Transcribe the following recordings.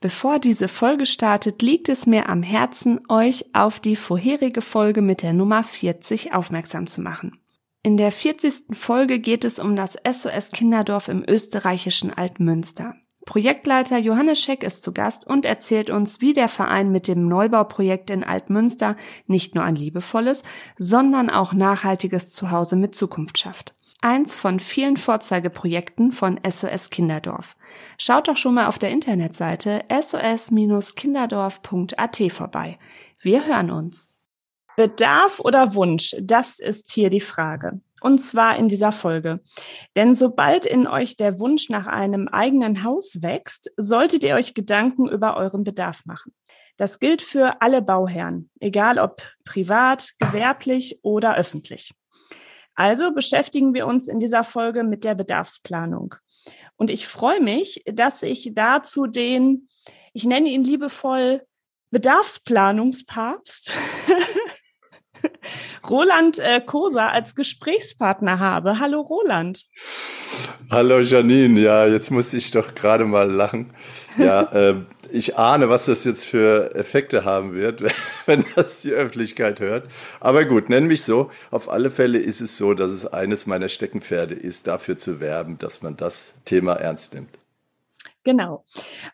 Bevor diese Folge startet, liegt es mir am Herzen, euch auf die vorherige Folge mit der Nummer 40 aufmerksam zu machen. In der 40. Folge geht es um das SOS Kinderdorf im österreichischen Altmünster. Projektleiter Johannes Scheck ist zu Gast und erzählt uns, wie der Verein mit dem Neubauprojekt in Altmünster nicht nur ein liebevolles, sondern auch nachhaltiges Zuhause mit Zukunft schafft. Eins von vielen Vorzeigeprojekten von SOS Kinderdorf. Schaut doch schon mal auf der Internetseite sos-kinderdorf.at vorbei. Wir hören uns. Bedarf oder Wunsch? Das ist hier die Frage. Und zwar in dieser Folge. Denn sobald in euch der Wunsch nach einem eigenen Haus wächst, solltet ihr euch Gedanken über euren Bedarf machen. Das gilt für alle Bauherren, egal ob privat, gewerblich oder öffentlich. Also beschäftigen wir uns in dieser Folge mit der Bedarfsplanung. Und ich freue mich, dass ich dazu den, ich nenne ihn liebevoll Bedarfsplanungspapst Roland äh, Kosa als Gesprächspartner habe. Hallo Roland. Hallo Janine, ja, jetzt muss ich doch gerade mal lachen. Ja, äh, ich ahne, was das jetzt für Effekte haben wird, wenn das die Öffentlichkeit hört. Aber gut, nenn mich so. Auf alle Fälle ist es so, dass es eines meiner Steckenpferde ist, dafür zu werben, dass man das Thema ernst nimmt. Genau.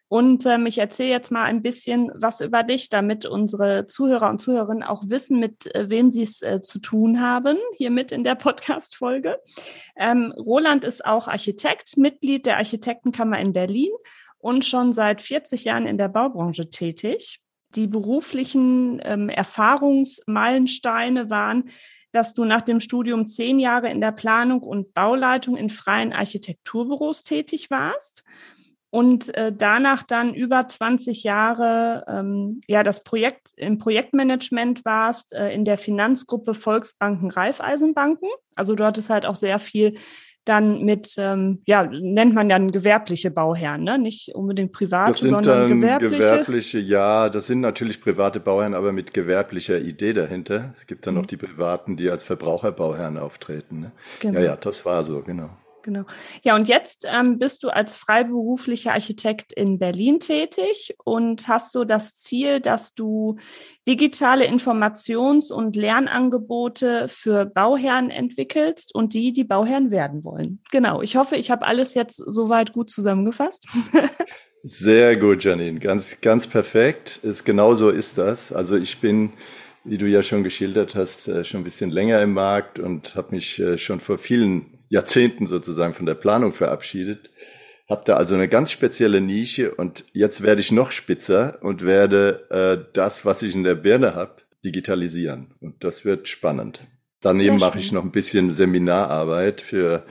Und ähm, ich erzähle jetzt mal ein bisschen was über dich, damit unsere Zuhörer und Zuhörerinnen auch wissen, mit äh, wem sie es äh, zu tun haben, hiermit in der Podcast-Folge. Ähm, Roland ist auch Architekt, Mitglied der Architektenkammer in Berlin und schon seit 40 Jahren in der Baubranche tätig. Die beruflichen ähm, Erfahrungsmeilensteine waren, dass du nach dem Studium zehn Jahre in der Planung und Bauleitung in freien Architekturbüros tätig warst und äh, danach dann über 20 Jahre ähm, ja das Projekt im Projektmanagement warst äh, in der Finanzgruppe Volksbanken Raiffeisenbanken. Also dort ist halt auch sehr viel dann mit, ähm, ja, nennt man dann gewerbliche Bauherren, ne? nicht unbedingt private, das sind sondern dann gewerbliche. gewerbliche. Ja, das sind natürlich private Bauherren, aber mit gewerblicher Idee dahinter. Es gibt dann mhm. noch die privaten, die als Verbraucherbauherren auftreten. Ne? Genau. Ja, ja, das war so, genau genau. Ja, und jetzt ähm, bist du als freiberuflicher Architekt in Berlin tätig und hast so das Ziel, dass du digitale Informations- und Lernangebote für Bauherren entwickelst und die, die Bauherren werden wollen. Genau. Ich hoffe, ich habe alles jetzt soweit gut zusammengefasst. Sehr gut, Janine. Ganz, ganz perfekt. Ist, genau so ist das. Also ich bin wie du ja schon geschildert hast, äh, schon ein bisschen länger im Markt und habe mich äh, schon vor vielen Jahrzehnten sozusagen von der Planung verabschiedet. Habe da also eine ganz spezielle Nische und jetzt werde ich noch spitzer und werde äh, das, was ich in der Birne habe, digitalisieren. Und das wird spannend. Daneben mache ich noch ein bisschen Seminararbeit für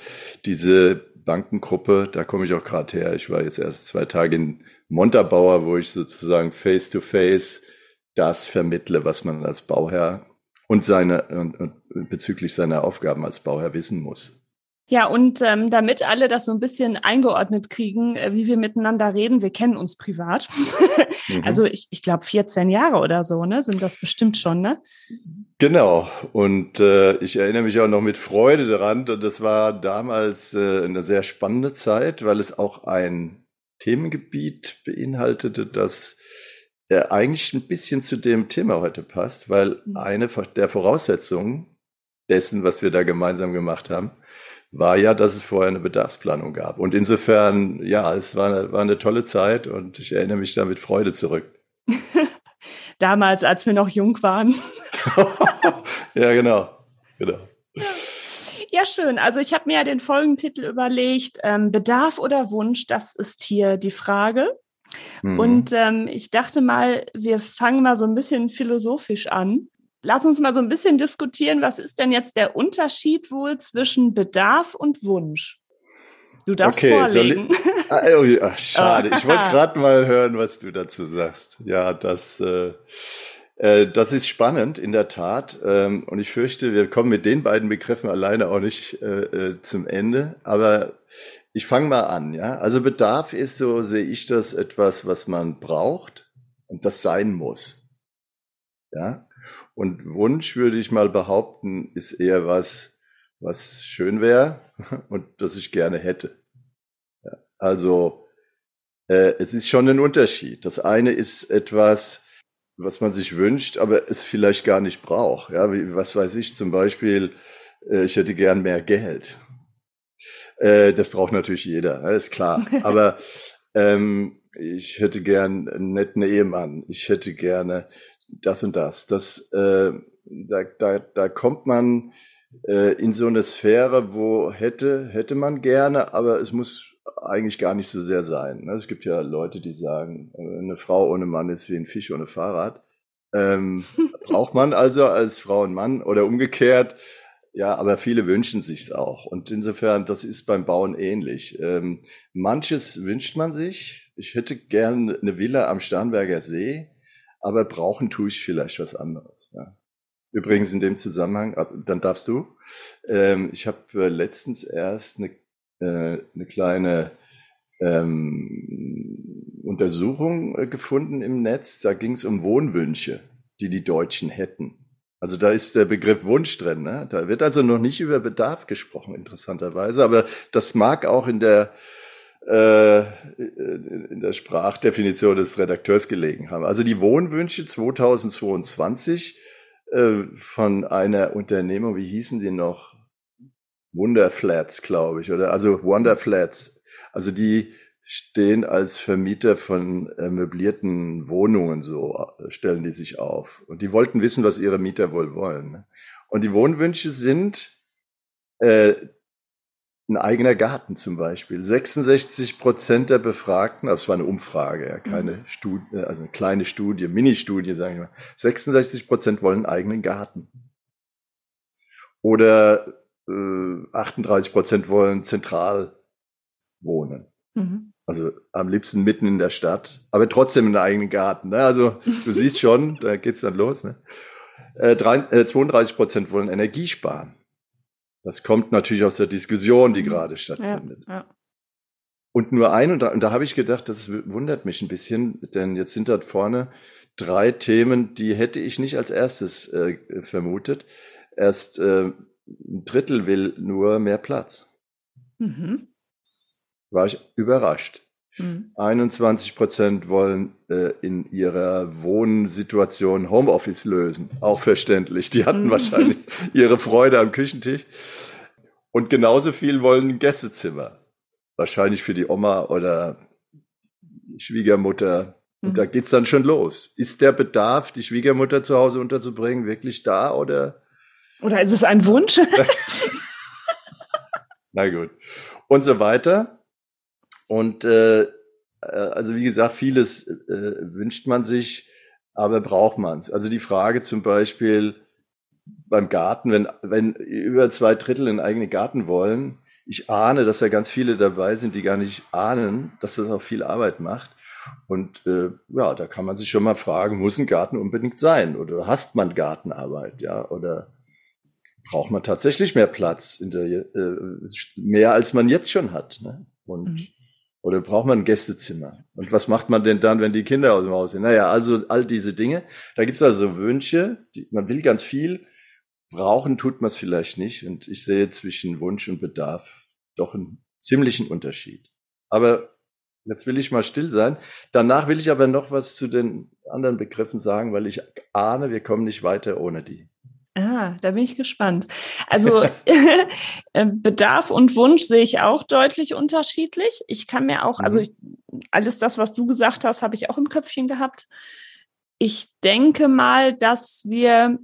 diese Bankengruppe. Da komme ich auch gerade her. Ich war jetzt erst zwei Tage in Montabaur, wo ich sozusagen face-to-face -face das vermittle, was man als Bauherr und seine und, und bezüglich seiner Aufgaben als Bauherr wissen muss. Ja, und ähm, damit alle das so ein bisschen eingeordnet kriegen, äh, wie wir miteinander reden, wir kennen uns privat. mhm. Also ich, ich glaube 14 Jahre oder so, ne? Sind das bestimmt schon, ne? Genau. Und äh, ich erinnere mich auch noch mit Freude daran. Und das war damals äh, eine sehr spannende Zeit, weil es auch ein Themengebiet beinhaltete, das äh, eigentlich ein bisschen zu dem Thema heute passt, weil mhm. eine der Voraussetzungen dessen, was wir da gemeinsam gemacht haben, war ja, dass es vorher eine Bedarfsplanung gab. Und insofern, ja, es war eine, war eine tolle Zeit und ich erinnere mich da mit Freude zurück. Damals, als wir noch jung waren. ja, genau. genau. Ja. schön. Also ich habe mir ja den Folgentitel überlegt, ähm, Bedarf oder Wunsch, das ist hier die Frage. Mhm. Und ähm, ich dachte mal, wir fangen mal so ein bisschen philosophisch an. Lass uns mal so ein bisschen diskutieren, was ist denn jetzt der Unterschied wohl zwischen Bedarf und Wunsch? Du darfst okay, vorlegen. Ich, ah, oh, ach, schade, ich wollte gerade mal hören, was du dazu sagst. Ja, das, äh, äh, das ist spannend, in der Tat. Ähm, und ich fürchte, wir kommen mit den beiden Begriffen alleine auch nicht äh, äh zum Ende. Aber ich fange mal an. Ja, Also Bedarf ist, so sehe ich das, etwas, was man braucht und das sein muss. Ja, und Wunsch würde ich mal behaupten, ist eher was, was schön wäre und das ich gerne hätte. Also äh, es ist schon ein Unterschied. Das eine ist etwas, was man sich wünscht, aber es vielleicht gar nicht braucht. Ja, wie, was weiß ich zum Beispiel, äh, ich hätte gern mehr Geld. Äh, das braucht natürlich jeder, ne, ist klar. Aber ähm, ich hätte gern einen netten Ehemann. Ich hätte gerne das und das. Das, äh, da, da, da kommt man äh, in so eine Sphäre, wo hätte, hätte man gerne, aber es muss eigentlich gar nicht so sehr sein. Ne? Es gibt ja Leute, die sagen, äh, eine Frau ohne Mann ist wie ein Fisch ohne Fahrrad. Ähm, braucht man also als Frau und Mann oder umgekehrt. Ja, aber viele wünschen sich's auch. Und insofern, das ist beim Bauen ähnlich. Ähm, manches wünscht man sich. Ich hätte gern eine Villa am Starnberger See aber brauchen tue ich vielleicht was anderes. Ja. Übrigens in dem Zusammenhang, ah, dann darfst du. Ähm, ich habe äh, letztens erst eine, äh, eine kleine ähm, Untersuchung äh, gefunden im Netz. Da ging es um Wohnwünsche, die die Deutschen hätten. Also da ist der Begriff Wunsch drin. Ne? Da wird also noch nicht über Bedarf gesprochen, interessanterweise. Aber das mag auch in der in der Sprachdefinition des Redakteurs gelegen haben. Also die Wohnwünsche 2022 äh, von einer Unternehmung, wie hießen die noch? Wonderflats, glaube ich, oder? Also Wonderflats. Also die stehen als Vermieter von äh, möblierten Wohnungen, so äh, stellen die sich auf. Und die wollten wissen, was ihre Mieter wohl wollen. Ne? Und die Wohnwünsche sind äh, ein eigener Garten zum Beispiel. 66 Prozent der Befragten, das war eine Umfrage, ja, keine mhm. Studie, also eine kleine Studie, Mini-Studie, sagen wir mal. 66 Prozent wollen einen eigenen Garten. Oder äh, 38 Prozent wollen zentral wohnen. Mhm. Also am liebsten mitten in der Stadt, aber trotzdem einen eigenen Garten. Ne? Also du siehst schon, da geht's dann los. Ne? Äh, 32 Prozent wollen Energie sparen. Das kommt natürlich aus der Diskussion, die mhm. gerade stattfindet. Ja, ja. Und nur ein, und da, und da habe ich gedacht, das wundert mich ein bisschen, denn jetzt sind da vorne drei Themen, die hätte ich nicht als erstes äh, vermutet. Erst äh, ein Drittel will nur mehr Platz. Mhm. War ich überrascht. 21 mhm. Prozent wollen äh, in ihrer Wohnsituation Homeoffice lösen. Auch verständlich. Die hatten mhm. wahrscheinlich ihre Freude am Küchentisch. Und genauso viel wollen Gästezimmer. Wahrscheinlich für die Oma oder Schwiegermutter. Und mhm. da geht's dann schon los. Ist der Bedarf, die Schwiegermutter zu Hause unterzubringen, wirklich da oder? Oder ist es ein Wunsch? Na gut. Und so weiter. Und äh, äh, also wie gesagt, vieles äh, wünscht man sich, aber braucht man es. Also die Frage zum Beispiel beim Garten, wenn, wenn über zwei Drittel einen eigenen Garten wollen, ich ahne, dass da ganz viele dabei sind, die gar nicht ahnen, dass das auch viel Arbeit macht. Und äh, ja, da kann man sich schon mal fragen, muss ein Garten unbedingt sein? Oder hast man Gartenarbeit, ja? Oder braucht man tatsächlich mehr Platz, in der, äh, mehr als man jetzt schon hat? Ne? Und mhm. Oder braucht man ein Gästezimmer? Und was macht man denn dann, wenn die Kinder aus dem Haus sind? Naja, also all diese Dinge. Da gibt es also Wünsche, die, man will ganz viel, brauchen tut man es vielleicht nicht. Und ich sehe zwischen Wunsch und Bedarf doch einen ziemlichen Unterschied. Aber jetzt will ich mal still sein. Danach will ich aber noch was zu den anderen Begriffen sagen, weil ich ahne, wir kommen nicht weiter ohne die. Ah, da bin ich gespannt. Also äh, Bedarf und Wunsch sehe ich auch deutlich unterschiedlich. Ich kann mir auch, also mhm. ich, alles das, was du gesagt hast, habe ich auch im Köpfchen gehabt. Ich denke mal, dass wir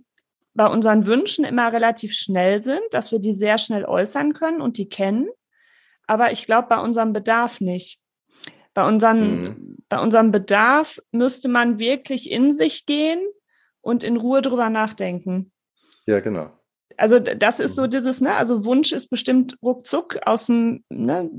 bei unseren Wünschen immer relativ schnell sind, dass wir die sehr schnell äußern können und die kennen. Aber ich glaube, bei unserem Bedarf nicht. Bei, unseren, mhm. bei unserem Bedarf müsste man wirklich in sich gehen und in Ruhe drüber nachdenken. Ja, genau. Also das ist so mhm. dieses, ne, also Wunsch ist bestimmt ruckzuck aus dem, ne,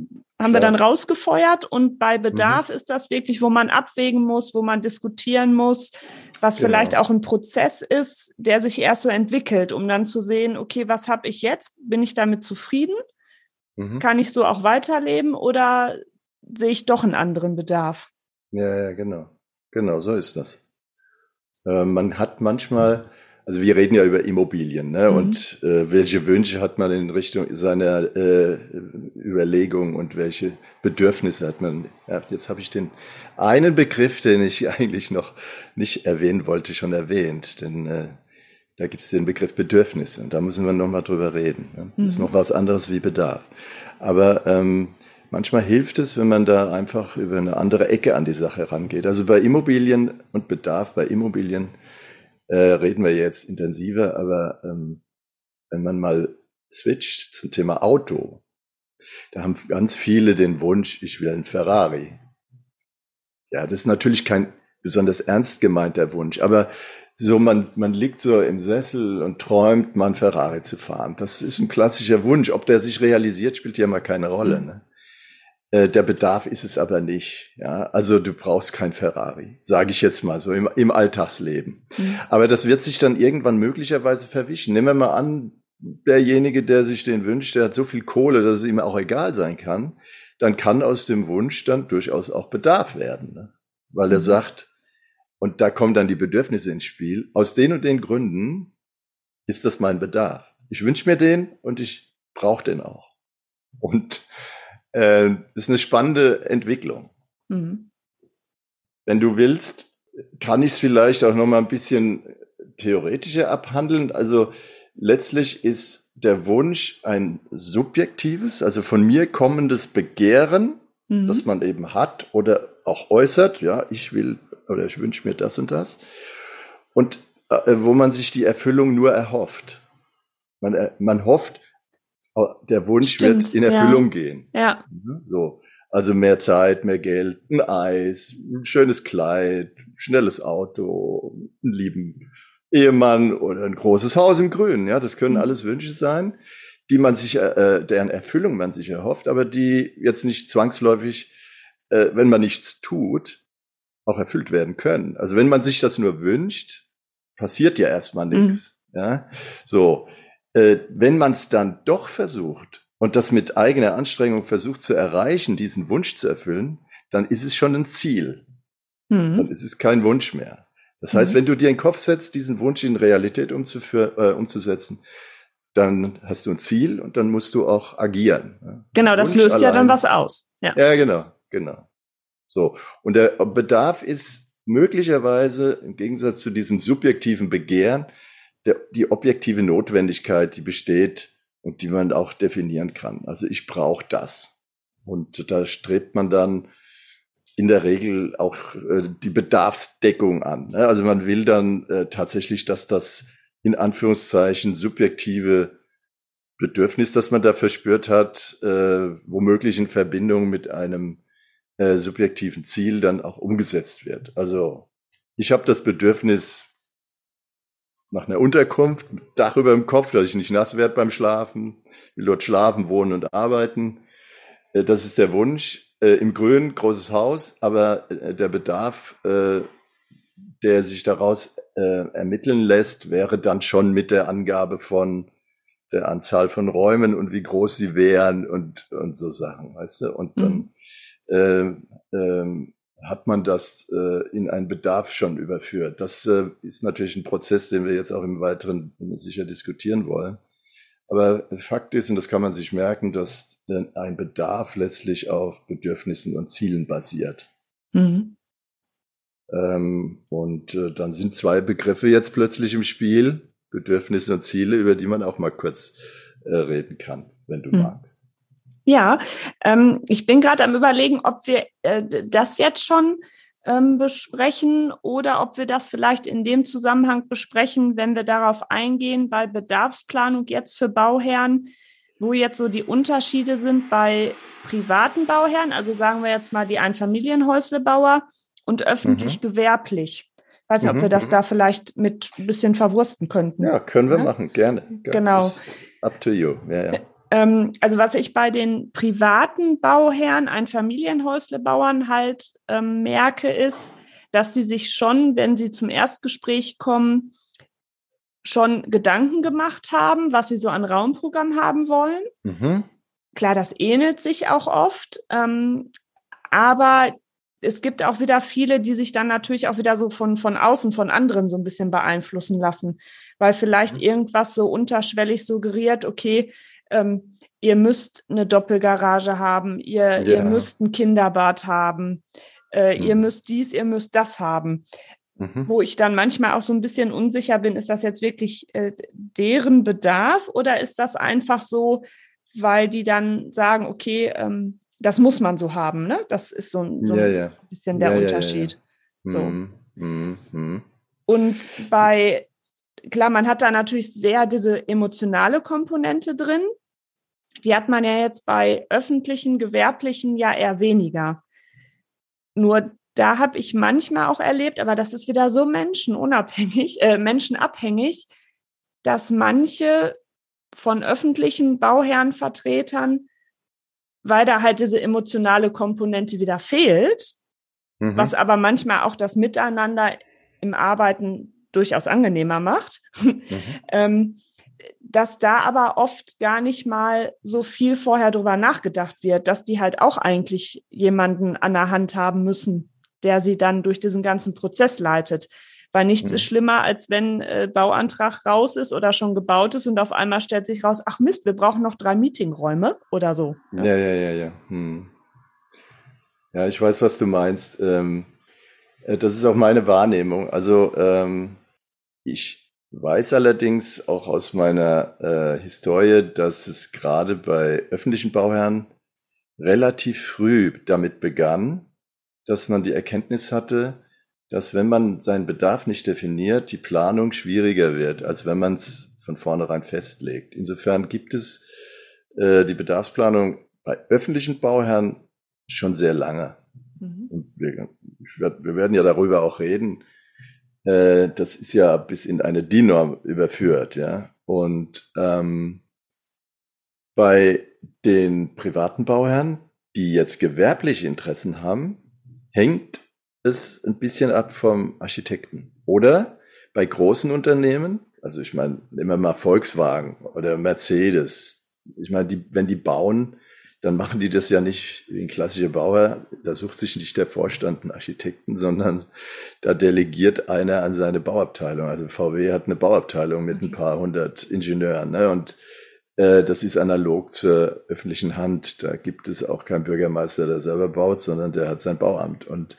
haben Klar. wir dann rausgefeuert und bei. Bedarf mhm. ist das wirklich, wo man abwägen muss, wo man diskutieren muss, was genau. vielleicht auch ein Prozess ist, der sich erst so entwickelt, um dann zu sehen, okay, was habe ich jetzt? Bin ich damit zufrieden? Mhm. Kann ich so auch weiterleben oder sehe ich doch einen anderen Bedarf? Ja, ja, genau. Genau, so ist das. Äh, man hat manchmal also wir reden ja über Immobilien, ne? Mhm. Und äh, welche Wünsche hat man in Richtung seiner äh, Überlegung und welche Bedürfnisse hat man? Ja, jetzt habe ich den einen Begriff, den ich eigentlich noch nicht erwähnen wollte, schon erwähnt, denn äh, da gibt es den Begriff Bedürfnisse und da müssen wir nochmal drüber reden. Ne? Das ist mhm. noch was anderes wie Bedarf. Aber ähm, manchmal hilft es, wenn man da einfach über eine andere Ecke an die Sache rangeht. Also bei Immobilien und Bedarf bei Immobilien äh, reden wir jetzt intensiver, aber ähm, wenn man mal switcht zum Thema Auto, da haben ganz viele den Wunsch, ich will einen Ferrari. Ja, das ist natürlich kein besonders ernst gemeinter Wunsch, aber so man, man liegt so im Sessel und träumt, mal einen Ferrari zu fahren. Das ist ein klassischer Wunsch. Ob der sich realisiert, spielt ja mal keine Rolle. Mhm. Ne? Äh, der Bedarf ist es aber nicht. Ja, also du brauchst kein Ferrari, sage ich jetzt mal so im, im Alltagsleben. Mhm. Aber das wird sich dann irgendwann möglicherweise verwischen. Nehmen wir mal an, derjenige, der sich den wünscht, der hat so viel Kohle, dass es ihm auch egal sein kann. Dann kann aus dem Wunsch dann durchaus auch Bedarf werden, ne? weil er mhm. sagt, und da kommen dann die Bedürfnisse ins Spiel. Aus den und den Gründen ist das mein Bedarf. Ich wünsche mir den und ich brauche den auch. Und äh, ist eine spannende Entwicklung. Mhm. Wenn du willst, kann ich es vielleicht auch noch mal ein bisschen theoretischer abhandeln. Also letztlich ist der Wunsch ein subjektives, also von mir kommendes Begehren, mhm. das man eben hat oder auch äußert. Ja, ich will oder ich wünsche mir das und das. Und äh, wo man sich die Erfüllung nur erhofft. Man, äh, man hofft, der Wunsch Stimmt, wird in Erfüllung ja. gehen. Ja. Mhm, so. Also mehr Zeit, mehr Geld, ein Eis, ein schönes Kleid, schnelles Auto, einen lieben Ehemann oder ein großes Haus im Grünen. Ja, das können mhm. alles Wünsche sein, die man sich, äh, äh, deren Erfüllung man sich erhofft, aber die jetzt nicht zwangsläufig, äh, wenn man nichts tut, auch erfüllt werden können. Also wenn man sich das nur wünscht, passiert ja erstmal nichts. Mhm. Ja, so äh, wenn man es dann doch versucht und das mit eigener Anstrengung versucht zu erreichen, diesen Wunsch zu erfüllen, dann ist es schon ein Ziel. Mhm. Dann ist es kein Wunsch mehr. Das heißt, mhm. wenn du dir in den Kopf setzt, diesen Wunsch in Realität äh, umzusetzen, dann hast du ein Ziel und dann musst du auch agieren. Genau, das Wunsch löst allein. ja dann was aus. Ja. ja, genau, genau. So. Und der Bedarf ist möglicherweise im Gegensatz zu diesem subjektiven Begehren der, die objektive Notwendigkeit, die besteht und die man auch definieren kann. Also ich brauche das. Und da strebt man dann in der Regel auch äh, die Bedarfsdeckung an. Ne? Also man will dann äh, tatsächlich, dass das in Anführungszeichen subjektive Bedürfnis, das man da verspürt hat, äh, womöglich in Verbindung mit einem äh, subjektiven Ziel dann auch umgesetzt wird. Also ich habe das Bedürfnis, nach einer Unterkunft, Dach über dem Kopf, dass ich nicht nass werde beim Schlafen, will dort schlafen, wohnen und arbeiten. Äh, das ist der Wunsch. Äh, Im Grün, großes Haus, aber äh, der Bedarf, der sich daraus ermitteln lässt, wäre dann schon mit der Angabe von der Anzahl von Räumen und wie groß sie wären und, und so Sachen, weißt du? Und dann mhm. äh, äh, hat man das äh, in einen Bedarf schon überführt. Das äh, ist natürlich ein Prozess, den wir jetzt auch im Weiteren sicher diskutieren wollen. Aber Fakt ist, und das kann man sich merken, dass äh, ein Bedarf letztlich auf Bedürfnissen und Zielen basiert. Mhm. Ähm, und äh, dann sind zwei Begriffe jetzt plötzlich im Spiel, Bedürfnisse und Ziele, über die man auch mal kurz äh, reden kann, wenn du mhm. magst. Ja, ähm, ich bin gerade am Überlegen, ob wir äh, das jetzt schon ähm, besprechen oder ob wir das vielleicht in dem Zusammenhang besprechen, wenn wir darauf eingehen, bei Bedarfsplanung jetzt für Bauherren, wo jetzt so die Unterschiede sind bei privaten Bauherren, also sagen wir jetzt mal die Einfamilienhäuslebauer und öffentlich-gewerblich. Mhm. Weiß nicht, ob wir das mhm. da vielleicht mit ein bisschen verwursten könnten. Ja, können wir ja? machen, gerne. Genau. Up to you. Ja, ja. Ähm, also was ich bei den privaten Bauherren, Einfamilienhäuslebauern halt ähm, merke, ist, dass sie sich schon, wenn sie zum Erstgespräch kommen, schon Gedanken gemacht haben, was sie so an Raumprogramm haben wollen. Mhm. Klar, das ähnelt sich auch oft, ähm, aber es gibt auch wieder viele, die sich dann natürlich auch wieder so von, von außen, von anderen so ein bisschen beeinflussen lassen, weil vielleicht mhm. irgendwas so unterschwellig suggeriert, okay, ähm, ihr müsst eine Doppelgarage haben, ihr, ja. ihr müsst ein Kinderbad haben, äh, mhm. ihr müsst dies, ihr müsst das haben. Mhm. Wo ich dann manchmal auch so ein bisschen unsicher bin, ist das jetzt wirklich äh, deren Bedarf oder ist das einfach so, weil die dann sagen, okay, ähm, das muss man so haben, ne? Das ist so, so ja, ja. ein bisschen der Unterschied. So. Mhm. Mhm. mhm. Und bei, klar, man hat da natürlich sehr diese emotionale Komponente drin. Die hat man ja jetzt bei öffentlichen, gewerblichen ja eher weniger. Nur da habe ich manchmal auch erlebt, aber das ist wieder so menschenunabhängig, äh, menschenabhängig, dass manche von öffentlichen Bauherrenvertretern, weil da halt diese emotionale Komponente wieder fehlt, mhm. was aber manchmal auch das Miteinander im Arbeiten durchaus angenehmer macht, mhm. ähm, dass da aber oft gar nicht mal so viel vorher drüber nachgedacht wird, dass die halt auch eigentlich jemanden an der Hand haben müssen, der sie dann durch diesen ganzen Prozess leitet. Weil nichts mhm. ist schlimmer, als wenn äh, Bauantrag raus ist oder schon gebaut ist und auf einmal stellt sich raus, ach Mist, wir brauchen noch drei Meetingräume oder so. Ja, ja, ja, ja. Ja, hm. ja ich weiß, was du meinst. Ähm, äh, das ist auch meine Wahrnehmung. Also ähm, ich weiß allerdings auch aus meiner äh, Historie, dass es gerade bei öffentlichen Bauherren relativ früh damit begann, dass man die Erkenntnis hatte, dass wenn man seinen Bedarf nicht definiert, die Planung schwieriger wird, als wenn man es von vornherein festlegt. Insofern gibt es äh, die Bedarfsplanung bei öffentlichen Bauherren schon sehr lange. Mhm. Wir, wir, werden ja darüber auch reden, äh, das ist ja bis in eine DIN-Norm überführt, ja. Und ähm, bei den privaten Bauherren, die jetzt gewerbliche Interessen haben, hängt es ein bisschen ab vom Architekten. Oder bei großen Unternehmen, also ich meine, nehmen wir mal Volkswagen oder Mercedes. Ich meine, die, wenn die bauen, dann machen die das ja nicht wie ein klassischer Bauer. Da sucht sich nicht der Vorstand einen Architekten, sondern da delegiert einer an seine Bauabteilung. Also VW hat eine Bauabteilung mit ein paar hundert Ingenieuren. Ne? Und äh, das ist analog zur öffentlichen Hand. Da gibt es auch keinen Bürgermeister, der selber baut, sondern der hat sein Bauamt. Und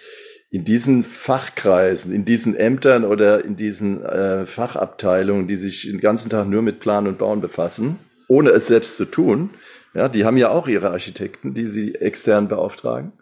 in diesen Fachkreisen, in diesen Ämtern oder in diesen äh, Fachabteilungen, die sich den ganzen Tag nur mit Plan und Bauen befassen, ohne es selbst zu tun, ja, die haben ja auch ihre Architekten, die sie extern beauftragen.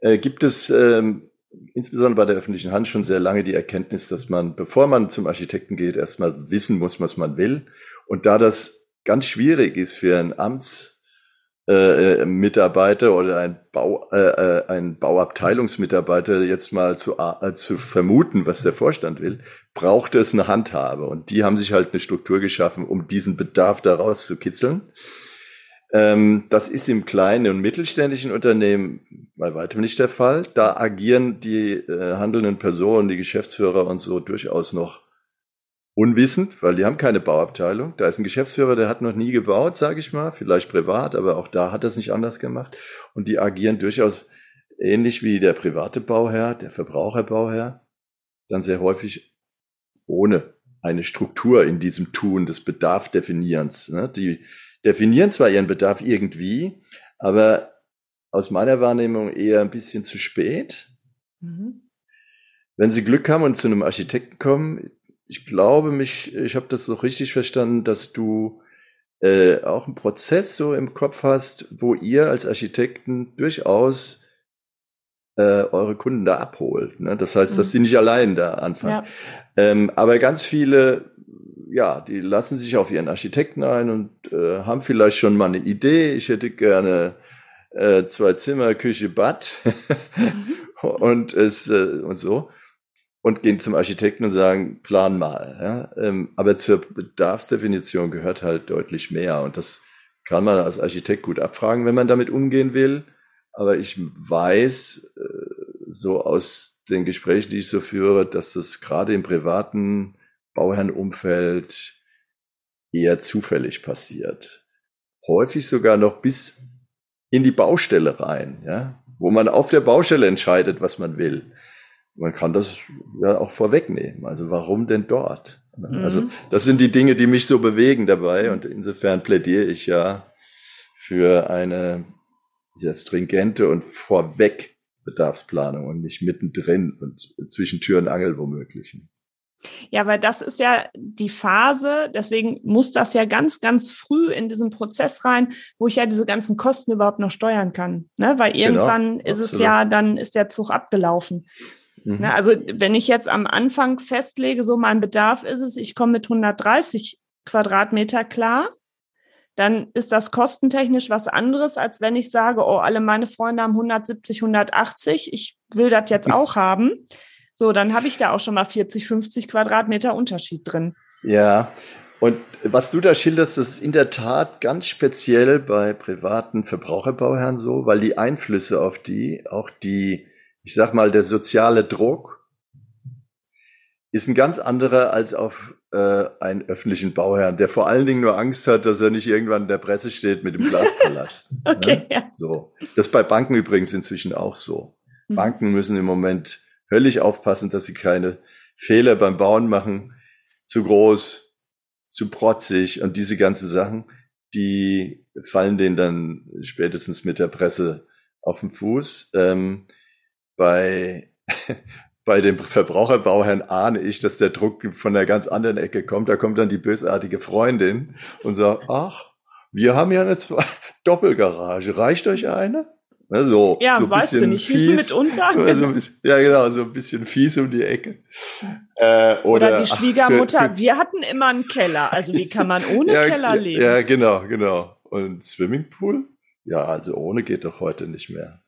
Äh, gibt es ähm, insbesondere bei der öffentlichen Hand schon sehr lange die Erkenntnis, dass man, bevor man zum Architekten geht, erstmal wissen muss, was man will. Und da das ganz schwierig ist für einen Amtsmitarbeiter äh, oder ein, Bau, äh, äh, ein Bauabteilungsmitarbeiter jetzt mal zu, äh, zu vermuten, was der Vorstand will, braucht es eine Handhabe. Und die haben sich halt eine Struktur geschaffen, um diesen Bedarf daraus zu kitzeln. Ähm, das ist im kleinen und mittelständischen Unternehmen bei weitem nicht der Fall. Da agieren die äh, handelnden Personen, die Geschäftsführer und so durchaus noch unwissend, weil die haben keine Bauabteilung. Da ist ein Geschäftsführer, der hat noch nie gebaut, sage ich mal, vielleicht privat, aber auch da hat er es nicht anders gemacht. Und die agieren durchaus ähnlich wie der private Bauherr, der Verbraucherbauherr, dann sehr häufig ohne eine Struktur in diesem Tun des Bedarfdefinierens. Ne? Die definieren zwar ihren Bedarf irgendwie, aber aus meiner Wahrnehmung eher ein bisschen zu spät. Mhm. Wenn sie Glück haben und zu einem Architekten kommen, ich glaube mich, ich habe das so richtig verstanden, dass du äh, auch einen Prozess so im Kopf hast, wo ihr als Architekten durchaus äh, eure Kunden da abholt. Ne? Das heißt, mhm. dass sie nicht allein da anfangen. Ja. Ähm, aber ganz viele ja, die lassen sich auf ihren Architekten ein und äh, haben vielleicht schon mal eine Idee. Ich hätte gerne äh, zwei Zimmer, Küche, Bad mhm. und es äh, und so. und gehen zum Architekten und sagen, plan mal. Ja? Ähm, aber zur Bedarfsdefinition gehört halt deutlich mehr. Und das kann man als Architekt gut abfragen, wenn man damit umgehen will. Aber ich weiß äh, so aus den Gesprächen, die ich so führe, dass das gerade im privaten Bauherrenumfeld eher zufällig passiert. Häufig sogar noch bis in die Baustelle rein, ja, wo man auf der Baustelle entscheidet, was man will man kann das ja auch vorwegnehmen. Also warum denn dort? Mhm. Also das sind die Dinge, die mich so bewegen dabei und insofern plädiere ich ja für eine sehr stringente und vorweg Bedarfsplanung und nicht mittendrin und zwischen Tür und Angel womöglich. Ja, weil das ist ja die Phase, deswegen muss das ja ganz, ganz früh in diesen Prozess rein, wo ich ja diese ganzen Kosten überhaupt noch steuern kann. Ne? Weil genau, irgendwann genau, ist absolut. es ja, dann ist der Zug abgelaufen. Ne, mhm. Also wenn ich jetzt am Anfang festlege, so mein Bedarf ist es, ich komme mit 130 Quadratmeter klar, dann ist das kostentechnisch was anderes, als wenn ich sage, oh, alle meine Freunde haben 170, 180, ich will das jetzt auch haben. So, dann habe ich da auch schon mal 40, 50 Quadratmeter Unterschied drin. Ja, und was du da schilderst, das ist in der Tat ganz speziell bei privaten Verbraucherbauherren so, weil die Einflüsse auf die, auch die ich sag mal, der soziale Druck ist ein ganz anderer als auf äh, einen öffentlichen Bauherrn, der vor allen Dingen nur Angst hat, dass er nicht irgendwann in der Presse steht mit dem Glaspalast. okay, ne? ja. So. Das ist bei Banken übrigens inzwischen auch so. Mhm. Banken müssen im Moment höllisch aufpassen, dass sie keine Fehler beim Bauen machen, zu groß, zu protzig und diese ganzen Sachen, die fallen denen dann spätestens mit der Presse auf den Fuß. Ähm, bei, bei dem Verbraucherbauherrn ahne ich, dass der Druck von der ganz anderen Ecke kommt. Da kommt dann die bösartige Freundin und sagt, ach, wir haben ja eine Zwei Doppelgarage. Reicht euch eine? So, ja, so ein weißt bisschen du nicht, fies, mitunter. Bisschen, ja, genau, so ein bisschen fies um die Ecke. Äh, oder, oder, die Schwiegermutter, ach, für, für, wir hatten immer einen Keller. Also wie kann man ohne ja, Keller leben? Ja, genau, genau. Und Swimmingpool? Ja, also ohne geht doch heute nicht mehr.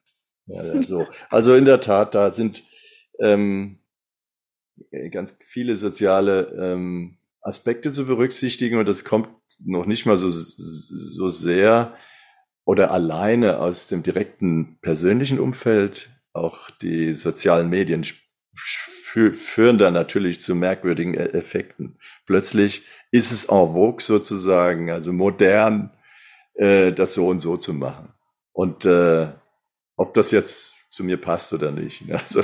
Ja, ja, so. Also in der Tat, da sind ähm, ganz viele soziale ähm, Aspekte zu berücksichtigen und das kommt noch nicht mal so, so sehr oder alleine aus dem direkten persönlichen Umfeld. Auch die sozialen Medien führen da natürlich zu merkwürdigen e-, Effekten. Plötzlich ist es en vogue sozusagen, also modern, äh, das so und so zu machen. Und äh, ob das jetzt zu mir passt oder nicht. Also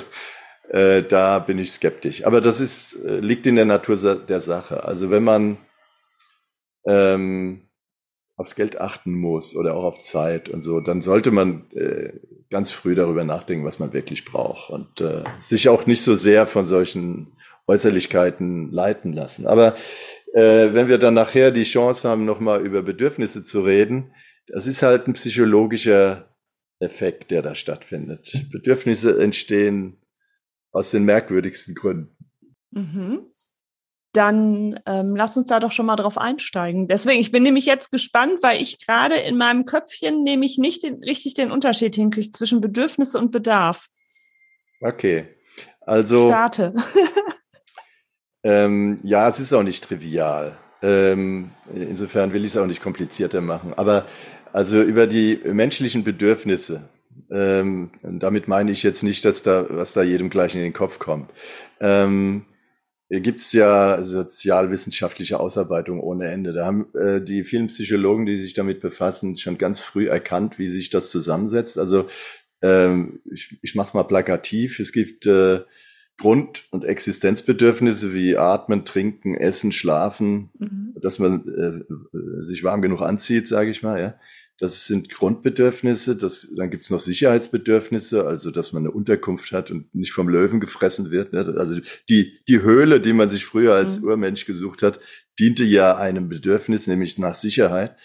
äh, da bin ich skeptisch. Aber das ist, äh, liegt in der Natur der Sache. Also wenn man ähm, aufs Geld achten muss oder auch auf Zeit und so, dann sollte man äh, ganz früh darüber nachdenken, was man wirklich braucht und äh, sich auch nicht so sehr von solchen Äußerlichkeiten leiten lassen. Aber äh, wenn wir dann nachher die Chance haben, nochmal über Bedürfnisse zu reden, das ist halt ein psychologischer Effekt, der da stattfindet. Bedürfnisse entstehen aus den merkwürdigsten Gründen. Mhm. Dann ähm, lass uns da doch schon mal drauf einsteigen. Deswegen, ich bin nämlich jetzt gespannt, weil ich gerade in meinem Köpfchen nämlich nicht den, richtig den Unterschied hinkriege zwischen Bedürfnisse und Bedarf. Okay. Also. Starte. ähm, ja, es ist auch nicht trivial. Ähm, insofern will ich es auch nicht komplizierter machen. Aber also über die menschlichen Bedürfnisse. Ähm, damit meine ich jetzt nicht, dass da, was da jedem gleich in den Kopf kommt. Gibt es ja sozialwissenschaftliche Ausarbeitung ohne Ende. Da haben äh, die vielen Psychologen, die sich damit befassen, schon ganz früh erkannt, wie sich das zusammensetzt. Also ähm, ich, ich mache es mal plakativ. Es gibt äh, Grund- und Existenzbedürfnisse wie Atmen, Trinken, Essen, Schlafen, mhm. dass man äh, sich warm genug anzieht, sage ich mal. Ja. Das sind Grundbedürfnisse. Das, dann gibt's noch Sicherheitsbedürfnisse, also dass man eine Unterkunft hat und nicht vom Löwen gefressen wird. Ne. Also die, die Höhle, die man sich früher als mhm. Urmensch gesucht hat, diente ja einem Bedürfnis, nämlich nach Sicherheit.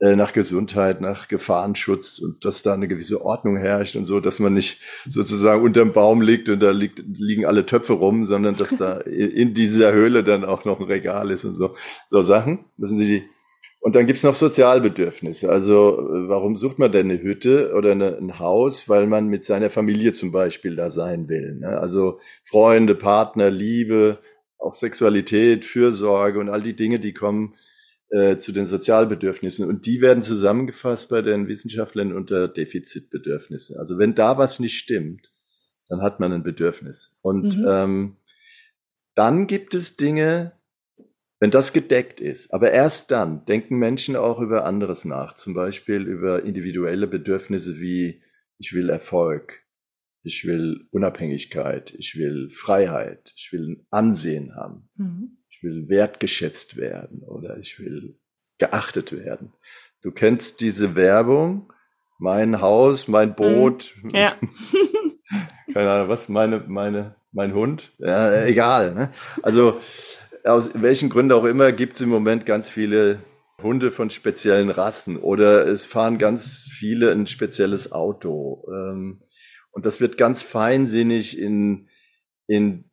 Äh, nach Gesundheit, nach Gefahrenschutz und dass da eine gewisse Ordnung herrscht und so, dass man nicht sozusagen unterm Baum liegt und da liegt, liegen alle Töpfe rum, sondern dass da in dieser Höhle dann auch noch ein Regal ist und so, so Sachen. Wissen Sie, die, Und dann gibt's noch Sozialbedürfnisse. Also warum sucht man denn eine Hütte oder eine, ein Haus? Weil man mit seiner Familie zum Beispiel da sein will. Ne? Also Freunde, Partner, Liebe, auch Sexualität, Fürsorge und all die Dinge, die kommen äh, zu den Sozialbedürfnissen. Und die werden zusammengefasst bei den Wissenschaftlern unter Defizitbedürfnisse. Also wenn da was nicht stimmt, dann hat man ein Bedürfnis. Und mhm. ähm, dann gibt es Dinge, wenn das gedeckt ist, aber erst dann denken Menschen auch über anderes nach, zum Beispiel über individuelle Bedürfnisse wie ich will Erfolg, ich will Unabhängigkeit, ich will Freiheit, ich will Ansehen haben, mhm. ich will wertgeschätzt werden oder ich will geachtet werden. Du kennst diese Werbung, mein Haus, mein Boot, mhm. ja. keine Ahnung, was, meine, meine, mein Hund, ja, egal. Ne? Also aus welchen Gründen auch immer gibt es im Moment ganz viele Hunde von speziellen Rassen oder es fahren ganz viele ein spezielles Auto. Ähm, und das wird ganz feinsinnig in, in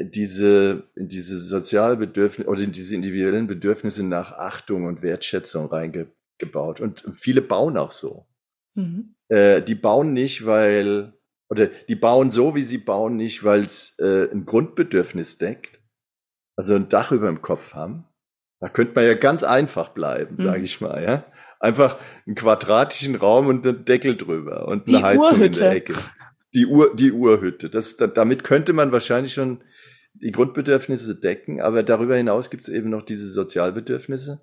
diese, in diese Sozialbedürfnisse oder in diese individuellen Bedürfnisse nach Achtung und Wertschätzung reingebaut. Und viele bauen auch so. Mhm. Äh, die bauen nicht, weil, oder die bauen so, wie sie bauen, nicht, weil es äh, ein Grundbedürfnis deckt, also ein Dach über dem Kopf haben, da könnte man ja ganz einfach bleiben, sage mhm. ich mal, ja. Einfach einen quadratischen Raum und einen Deckel drüber und eine die Heizung Urhütte. in der Ecke. Die Uhr, die Urhütte. Das, damit könnte man wahrscheinlich schon die Grundbedürfnisse decken, aber darüber hinaus gibt es eben noch diese Sozialbedürfnisse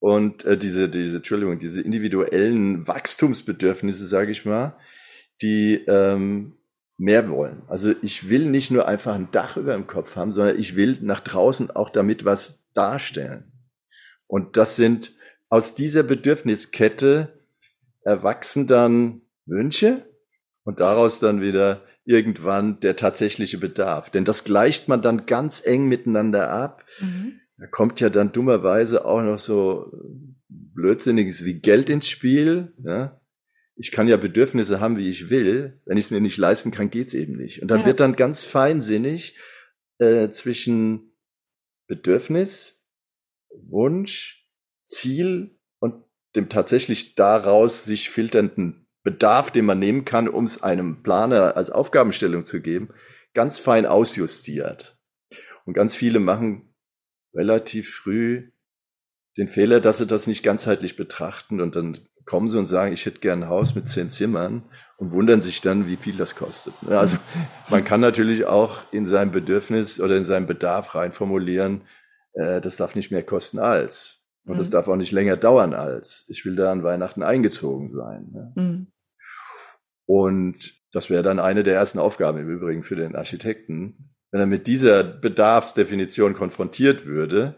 und äh, diese, diese, Entschuldigung, diese individuellen Wachstumsbedürfnisse, sage ich mal, die ähm, mehr wollen. Also ich will nicht nur einfach ein Dach über dem Kopf haben, sondern ich will nach draußen auch damit was darstellen. Und das sind aus dieser Bedürfniskette erwachsen dann Wünsche und daraus dann wieder irgendwann der tatsächliche Bedarf. Denn das gleicht man dann ganz eng miteinander ab. Mhm. Da kommt ja dann dummerweise auch noch so Blödsinniges wie Geld ins Spiel. Ja? Ich kann ja Bedürfnisse haben, wie ich will. Wenn ich es mir nicht leisten kann, geht's eben nicht. Und dann ja. wird dann ganz feinsinnig äh, zwischen Bedürfnis, Wunsch, Ziel und dem tatsächlich daraus sich filternden Bedarf, den man nehmen kann, um es einem Planer als Aufgabenstellung zu geben, ganz fein ausjustiert. Und ganz viele machen relativ früh den Fehler, dass sie das nicht ganzheitlich betrachten und dann kommen sie und sagen, ich hätte gern ein Haus mit zehn Zimmern und wundern sich dann, wie viel das kostet. Also man kann natürlich auch in seinem Bedürfnis oder in seinem Bedarf reinformulieren, äh, das darf nicht mehr kosten als. Und mhm. das darf auch nicht länger dauern als. Ich will da an Weihnachten eingezogen sein. Ne? Mhm. Und das wäre dann eine der ersten Aufgaben im Übrigen für den Architekten, wenn er mit dieser Bedarfsdefinition konfrontiert würde.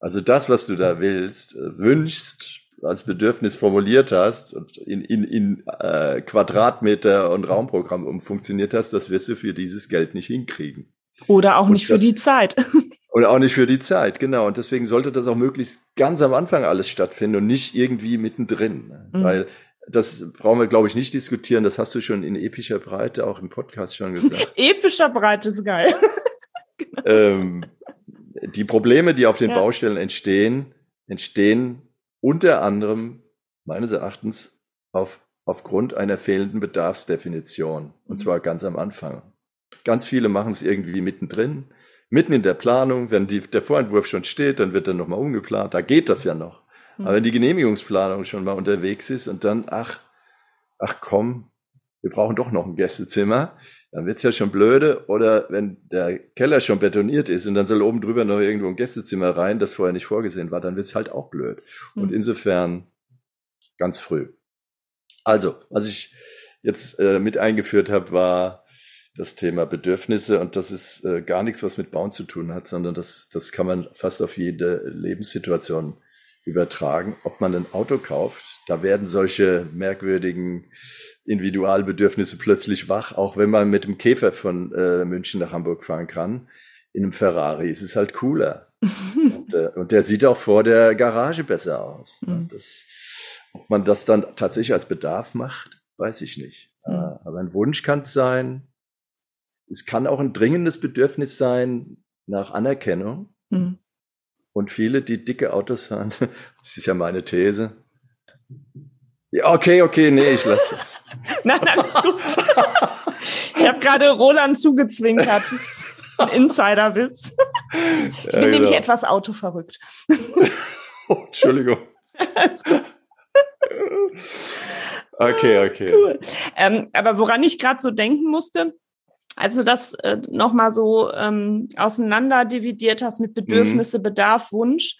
Also das, was du da willst, äh, wünschst, als Bedürfnis formuliert hast und in, in, in äh, Quadratmeter und Raumprogramm umfunktioniert hast, das wirst du für dieses Geld nicht hinkriegen. Oder auch und nicht das, für die Zeit. Oder auch nicht für die Zeit, genau. Und deswegen sollte das auch möglichst ganz am Anfang alles stattfinden und nicht irgendwie mittendrin. Ne? Mhm. Weil das brauchen wir, glaube ich, nicht diskutieren. Das hast du schon in epischer Breite auch im Podcast schon gesagt. Epischer Breite ist geil. genau. ähm, die Probleme, die auf den ja. Baustellen entstehen, entstehen unter anderem meines Erachtens auf, aufgrund einer fehlenden Bedarfsdefinition. Und mhm. zwar ganz am Anfang. Ganz viele machen es irgendwie mittendrin, mitten in der Planung. Wenn die, der Vorentwurf schon steht, dann wird er nochmal umgeplant. Da geht das ja noch. Mhm. Aber wenn die Genehmigungsplanung schon mal unterwegs ist und dann, ach, ach komm, wir brauchen doch noch ein Gästezimmer, dann wird's ja schon blöde. Oder wenn der Keller schon betoniert ist und dann soll oben drüber noch irgendwo ein Gästezimmer rein, das vorher nicht vorgesehen war, dann wird's halt auch blöd. Mhm. Und insofern ganz früh. Also, was ich jetzt äh, mit eingeführt habe, war das Thema Bedürfnisse und das ist äh, gar nichts, was mit Bauen zu tun hat, sondern das, das kann man fast auf jede Lebenssituation übertragen. Ob man ein Auto kauft, da werden solche merkwürdigen Individualbedürfnisse plötzlich wach, auch wenn man mit dem Käfer von äh, München nach Hamburg fahren kann. In einem Ferrari ist es halt cooler. und, äh, und, der sieht auch vor der Garage besser aus. Mhm. Das, ob man das dann tatsächlich als Bedarf macht, weiß ich nicht. Mhm. aber ein Wunsch kann es sein. Es kann auch ein dringendes Bedürfnis sein nach Anerkennung. Mhm. Und viele, die dicke Autos fahren, das ist ja meine These. Ja, okay, okay, nee, ich lasse das. nein, alles gut. ich habe gerade Roland zugezwinkert. Ein Insiderwitz. Ich bin ja, genau. nämlich etwas autoverrückt. oh, Entschuldigung. Alles gut. Okay, okay. Cool. Ähm, aber woran ich gerade so denken musste, als du das äh, nochmal so ähm, auseinander dividiert hast mit Bedürfnisse, mhm. Bedarf, Wunsch,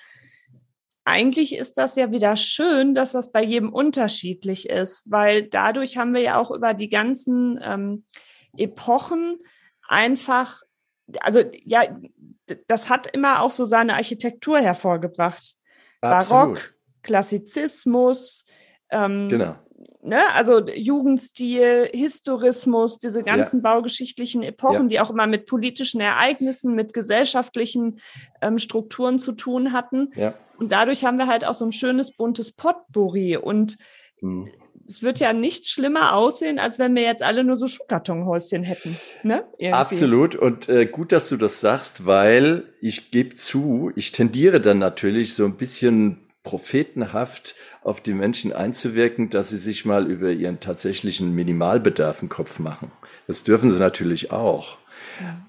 eigentlich ist das ja wieder schön, dass das bei jedem unterschiedlich ist, weil dadurch haben wir ja auch über die ganzen ähm, Epochen einfach, also ja, das hat immer auch so seine Architektur hervorgebracht. Absolut. Barock, Klassizismus, ähm, genau ne, also Jugendstil, Historismus, diese ganzen ja. baugeschichtlichen Epochen, ja. die auch immer mit politischen Ereignissen, mit gesellschaftlichen ähm, Strukturen zu tun hatten. Ja. Und dadurch haben wir halt auch so ein schönes buntes Potpourri. Und mhm. es wird ja nicht schlimmer aussehen, als wenn wir jetzt alle nur so Schuhkartonhäuschen hätten. Ne? Absolut. Und äh, gut, dass du das sagst, weil ich gebe zu, ich tendiere dann natürlich so ein bisschen prophetenhaft auf die Menschen einzuwirken, dass sie sich mal über ihren tatsächlichen Minimalbedarf im Kopf machen. Das dürfen sie natürlich auch.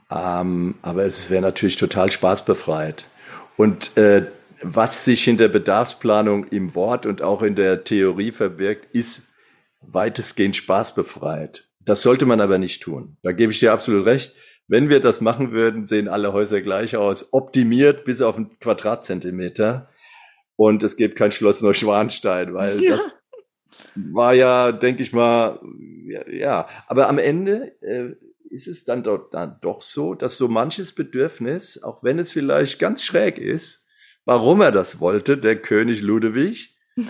Ja. Ähm, aber es wäre natürlich total spaßbefreit. Und äh, was sich in der Bedarfsplanung im Wort und auch in der Theorie verbirgt, ist weitestgehend spaßbefreit. Das sollte man aber nicht tun. Da gebe ich dir absolut recht. Wenn wir das machen würden, sehen alle Häuser gleich aus, optimiert bis auf einen Quadratzentimeter und es gibt kein Schloss Neuschwanstein, weil ja. das war ja, denke ich mal, ja, ja. Aber am Ende äh, ist es dann, dort, dann doch so, dass so manches Bedürfnis, auch wenn es vielleicht ganz schräg ist, warum er das wollte, der König Ludwig,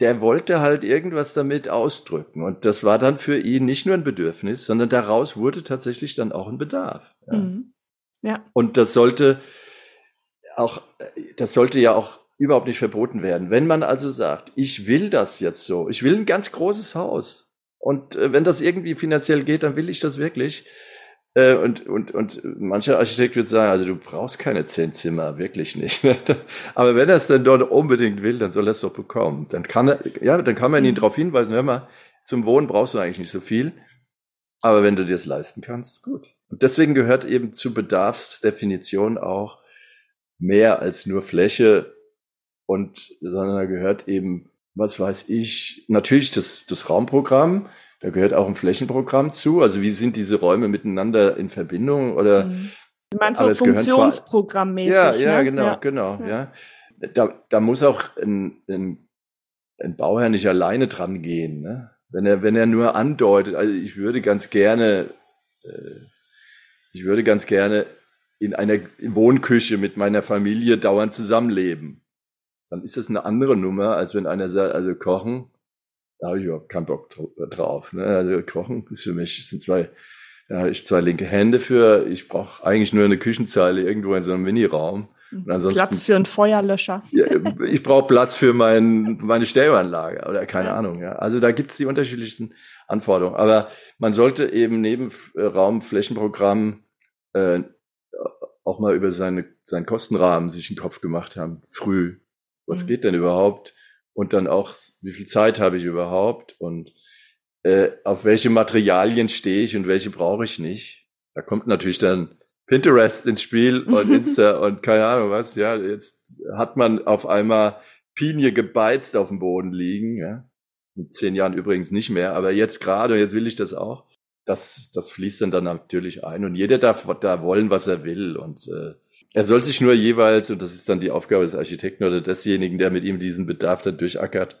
der wollte halt irgendwas damit ausdrücken. Und das war dann für ihn nicht nur ein Bedürfnis, sondern daraus wurde tatsächlich dann auch ein Bedarf. Ja. Mhm. ja. Und das sollte auch, das sollte ja auch überhaupt nicht verboten werden. Wenn man also sagt, ich will das jetzt so, ich will ein ganz großes Haus und äh, wenn das irgendwie finanziell geht, dann will ich das wirklich. Äh, und, und, und mancher Architekt wird sagen, also du brauchst keine zehn Zimmer, wirklich nicht. Aber wenn er es denn dort unbedingt will, dann soll er es doch bekommen. Dann kann er, ja, dann kann man ihn mhm. darauf hinweisen, hör mal, zum Wohnen brauchst du eigentlich nicht so viel. Aber wenn du dir es leisten kannst, gut. Und deswegen gehört eben zur Bedarfsdefinition auch mehr als nur Fläche und sondern da gehört eben, was weiß ich, natürlich das, das Raumprogramm, da gehört auch ein Flächenprogramm zu. Also wie sind diese Räume miteinander in Verbindung oder mhm. Meinst so Funktionsprogrammmäßig? Ja, ja, ne? genau, ja. genau, ja. ja. Da, da muss auch ein, ein, ein Bauherr nicht alleine dran gehen, ne? Wenn er, wenn er nur andeutet, also ich würde ganz gerne, äh, ich würde ganz gerne in einer Wohnküche mit meiner Familie dauernd zusammenleben dann ist das eine andere Nummer, als wenn einer sagt, also kochen, da habe ich überhaupt keinen Bock drauf. Ne? Also kochen ist für mich, sind zwei, ja, ich zwei linke Hände für, ich brauche eigentlich nur eine Küchenzeile irgendwo in so einem Miniraum. Ansonsten, Platz für einen Feuerlöscher. Ja, ich brauche Platz für mein, meine Stereoanlage oder keine ja. Ahnung. Ja. Also da gibt's die unterschiedlichsten Anforderungen. Aber man sollte eben neben Raumflächenprogramm äh, auch mal über seine, seinen Kostenrahmen sich einen Kopf gemacht haben, früh was mhm. geht denn überhaupt? Und dann auch, wie viel Zeit habe ich überhaupt? Und äh, auf welche Materialien stehe ich und welche brauche ich nicht? Da kommt natürlich dann Pinterest ins Spiel und Insta und keine Ahnung was. Ja, jetzt hat man auf einmal Pinie gebeizt auf dem Boden liegen. Ja. In zehn Jahren übrigens nicht mehr, aber jetzt gerade, jetzt will ich das auch. Das, das fließt dann, dann natürlich ein und jeder darf da wollen, was er will und äh, er soll sich nur jeweils, und das ist dann die Aufgabe des Architekten oder desjenigen, der mit ihm diesen Bedarf dann durchackert,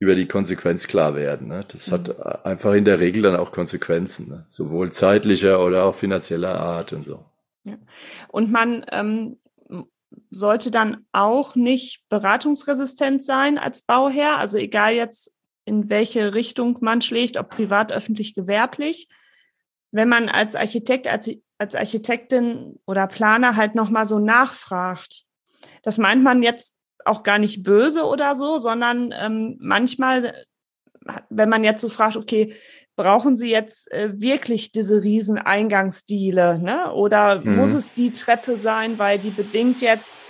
über die Konsequenz klar werden. Ne? Das mhm. hat einfach in der Regel dann auch Konsequenzen, ne? sowohl zeitlicher oder auch finanzieller Art und so. Ja. Und man ähm, sollte dann auch nicht beratungsresistent sein als Bauherr, also egal jetzt in welche Richtung man schlägt, ob privat, öffentlich, gewerblich. Wenn man als Architekt, als als Architektin oder Planer halt nochmal so nachfragt. Das meint man jetzt auch gar nicht böse oder so, sondern ähm, manchmal, wenn man jetzt so fragt, okay, brauchen Sie jetzt äh, wirklich diese riesen Eingangsdiele, ne? Oder mhm. muss es die Treppe sein, weil die bedingt jetzt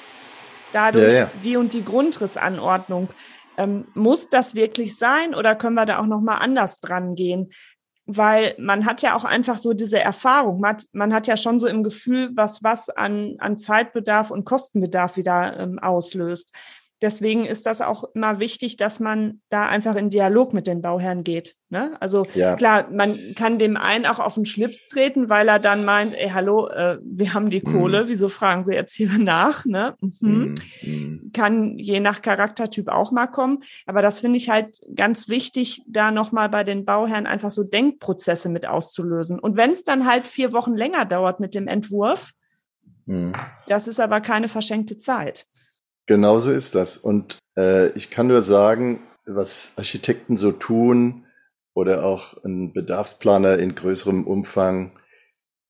dadurch ja, ja. die und die Grundrissanordnung. Ähm, muss das wirklich sein oder können wir da auch noch mal anders dran gehen? Weil man hat ja auch einfach so diese Erfahrung. Man hat, man hat ja schon so im Gefühl, was was an, an Zeitbedarf und Kostenbedarf wieder ähm, auslöst. Deswegen ist das auch immer wichtig, dass man da einfach in Dialog mit den Bauherren geht. Ne? Also ja. klar, man kann dem einen auch auf den Schlips treten, weil er dann meint, ey, hallo, äh, wir haben die Kohle, mm. wieso fragen Sie jetzt hier nach? Ne? Mhm. Mm. Kann je nach Charaktertyp auch mal kommen. Aber das finde ich halt ganz wichtig, da nochmal bei den Bauherren einfach so Denkprozesse mit auszulösen. Und wenn es dann halt vier Wochen länger dauert mit dem Entwurf, mm. das ist aber keine verschenkte Zeit. Genauso ist das. Und äh, ich kann nur sagen, was Architekten so tun oder auch ein Bedarfsplaner in größerem Umfang,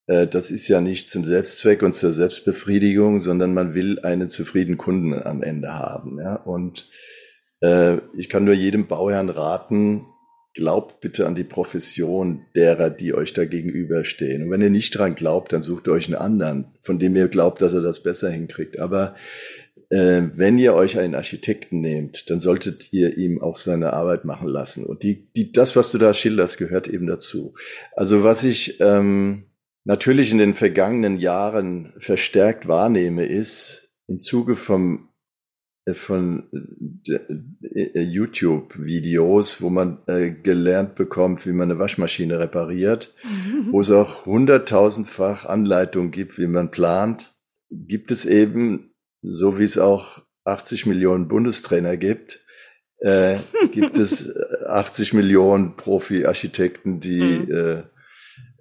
äh, das ist ja nicht zum Selbstzweck und zur Selbstbefriedigung, sondern man will einen zufriedenen Kunden am Ende haben. Ja? Und äh, ich kann nur jedem Bauherrn raten, glaubt bitte an die Profession derer, die euch da gegenüberstehen. Und wenn ihr nicht dran glaubt, dann sucht euch einen anderen, von dem ihr glaubt, dass er das besser hinkriegt. Aber äh, wenn ihr euch einen Architekten nehmt, dann solltet ihr ihm auch seine Arbeit machen lassen. Und die, die, das, was du da schilderst, gehört eben dazu. Also was ich ähm, natürlich in den vergangenen Jahren verstärkt wahrnehme, ist im Zuge vom äh, von äh, YouTube-Videos, wo man äh, gelernt bekommt, wie man eine Waschmaschine repariert, mhm. wo es auch hunderttausendfach Anleitungen gibt, wie man plant, gibt es eben so wie es auch 80 Millionen Bundestrainer gibt, äh, gibt es 80 Millionen Profi-Architekten, die mhm. äh,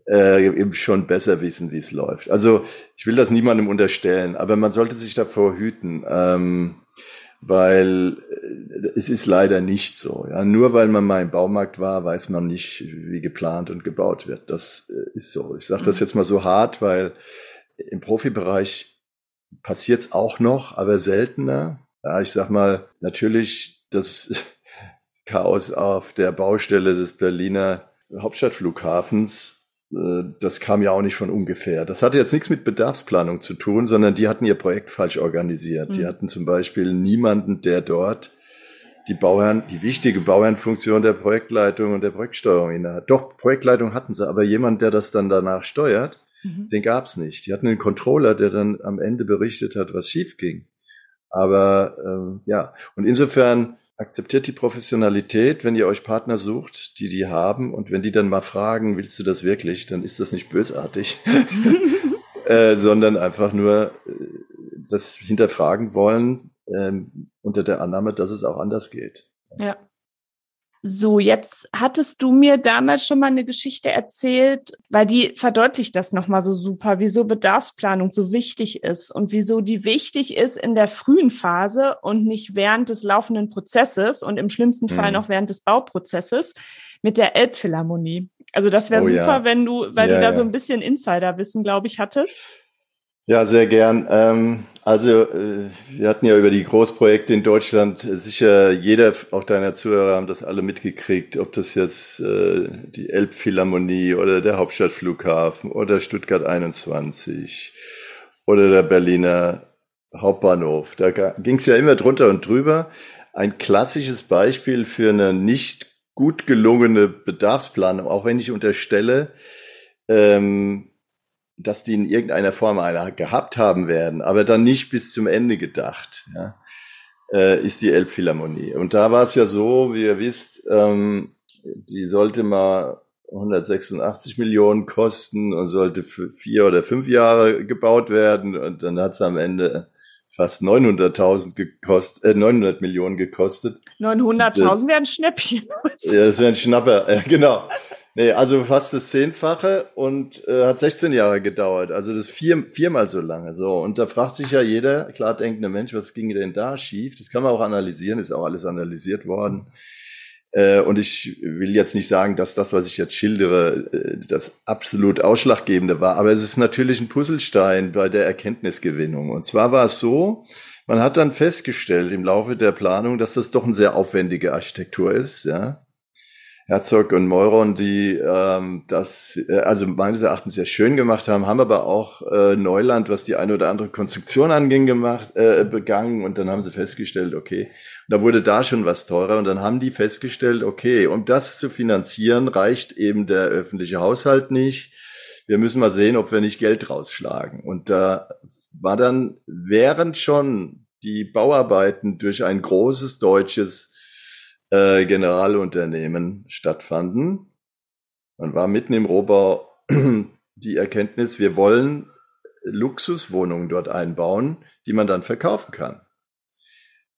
äh, eben schon besser wissen, wie es läuft. Also ich will das niemandem unterstellen, aber man sollte sich davor hüten, ähm, weil äh, es ist leider nicht so. Ja? Nur weil man mal im Baumarkt war, weiß man nicht, wie geplant und gebaut wird. Das äh, ist so. Ich sage das mhm. jetzt mal so hart, weil im Profibereich passiert es auch noch, aber seltener. Ja, ich sag mal, natürlich das Chaos auf der Baustelle des Berliner Hauptstadtflughafens, äh, das kam ja auch nicht von ungefähr. Das hatte jetzt nichts mit Bedarfsplanung zu tun, sondern die hatten ihr Projekt falsch organisiert. Mhm. Die hatten zum Beispiel niemanden, der dort die Bauherren, die wichtige Bauherrenfunktion der Projektleitung und der Projektsteuerung innehat. Doch, Projektleitung hatten sie, aber jemand, der das dann danach steuert, Mhm. Den gab's nicht. Die hatten einen Controller, der dann am Ende berichtet hat, was schief ging. Aber ähm, ja, und insofern akzeptiert die Professionalität, wenn ihr euch Partner sucht, die die haben und wenn die dann mal fragen, willst du das wirklich, dann ist das nicht bösartig, äh, sondern einfach nur äh, das hinterfragen wollen ähm, unter der Annahme, dass es auch anders geht. Ja. So, jetzt hattest du mir damals schon mal eine Geschichte erzählt, weil die verdeutlicht das nochmal so super, wieso Bedarfsplanung so wichtig ist und wieso die wichtig ist in der frühen Phase und nicht während des laufenden Prozesses und im schlimmsten Fall mhm. noch während des Bauprozesses mit der Elbphilharmonie. Also das wäre oh, super, ja. wenn du, weil ja, du da ja. so ein bisschen Insiderwissen, glaube ich, hattest. Ja, sehr gern. Ähm, also äh, wir hatten ja über die Großprojekte in Deutschland äh, sicher jeder, auch deiner Zuhörer haben das alle mitgekriegt, ob das jetzt äh, die Elbphilharmonie oder der Hauptstadtflughafen oder Stuttgart 21 oder der Berliner Hauptbahnhof. Da ging es ja immer drunter und drüber. Ein klassisches Beispiel für eine nicht gut gelungene Bedarfsplanung, auch wenn ich unterstelle, ähm, dass die in irgendeiner Form einer gehabt haben werden, aber dann nicht bis zum Ende gedacht, ja, äh, ist die Elbphilharmonie. Und da war es ja so, wie ihr wisst, ähm, die sollte mal 186 Millionen kosten und sollte für vier oder fünf Jahre gebaut werden und dann hat es am Ende fast 900.000 gekostet, äh, 900 Millionen gekostet. 900.000 äh, wären Schnäppchen. ja, das wäre ein Schnapper, äh, genau. Nee, also fast das Zehnfache und äh, hat 16 Jahre gedauert. Also das vier, viermal so lange. So. Und da fragt sich ja jeder, klar denkende Mensch, was ging denn da schief? Das kann man auch analysieren, ist auch alles analysiert worden. Äh, und ich will jetzt nicht sagen, dass das, was ich jetzt schildere, äh, das absolut Ausschlaggebende war. Aber es ist natürlich ein Puzzlestein bei der Erkenntnisgewinnung. Und zwar war es so, man hat dann festgestellt im Laufe der Planung, dass das doch eine sehr aufwendige Architektur ist, ja Herzog und Meuron, die ähm, das äh, also meines Erachtens sehr schön gemacht haben, haben aber auch äh, Neuland, was die eine oder andere Konstruktion anging, gemacht, äh, begangen und dann haben sie festgestellt, okay, da wurde da schon was teurer und dann haben die festgestellt, okay, um das zu finanzieren, reicht eben der öffentliche Haushalt nicht. Wir müssen mal sehen, ob wir nicht Geld rausschlagen. Und da war dann, während schon die Bauarbeiten durch ein großes deutsches äh, Generalunternehmen stattfanden. Man war mitten im Rohbau die Erkenntnis, wir wollen Luxuswohnungen dort einbauen, die man dann verkaufen kann.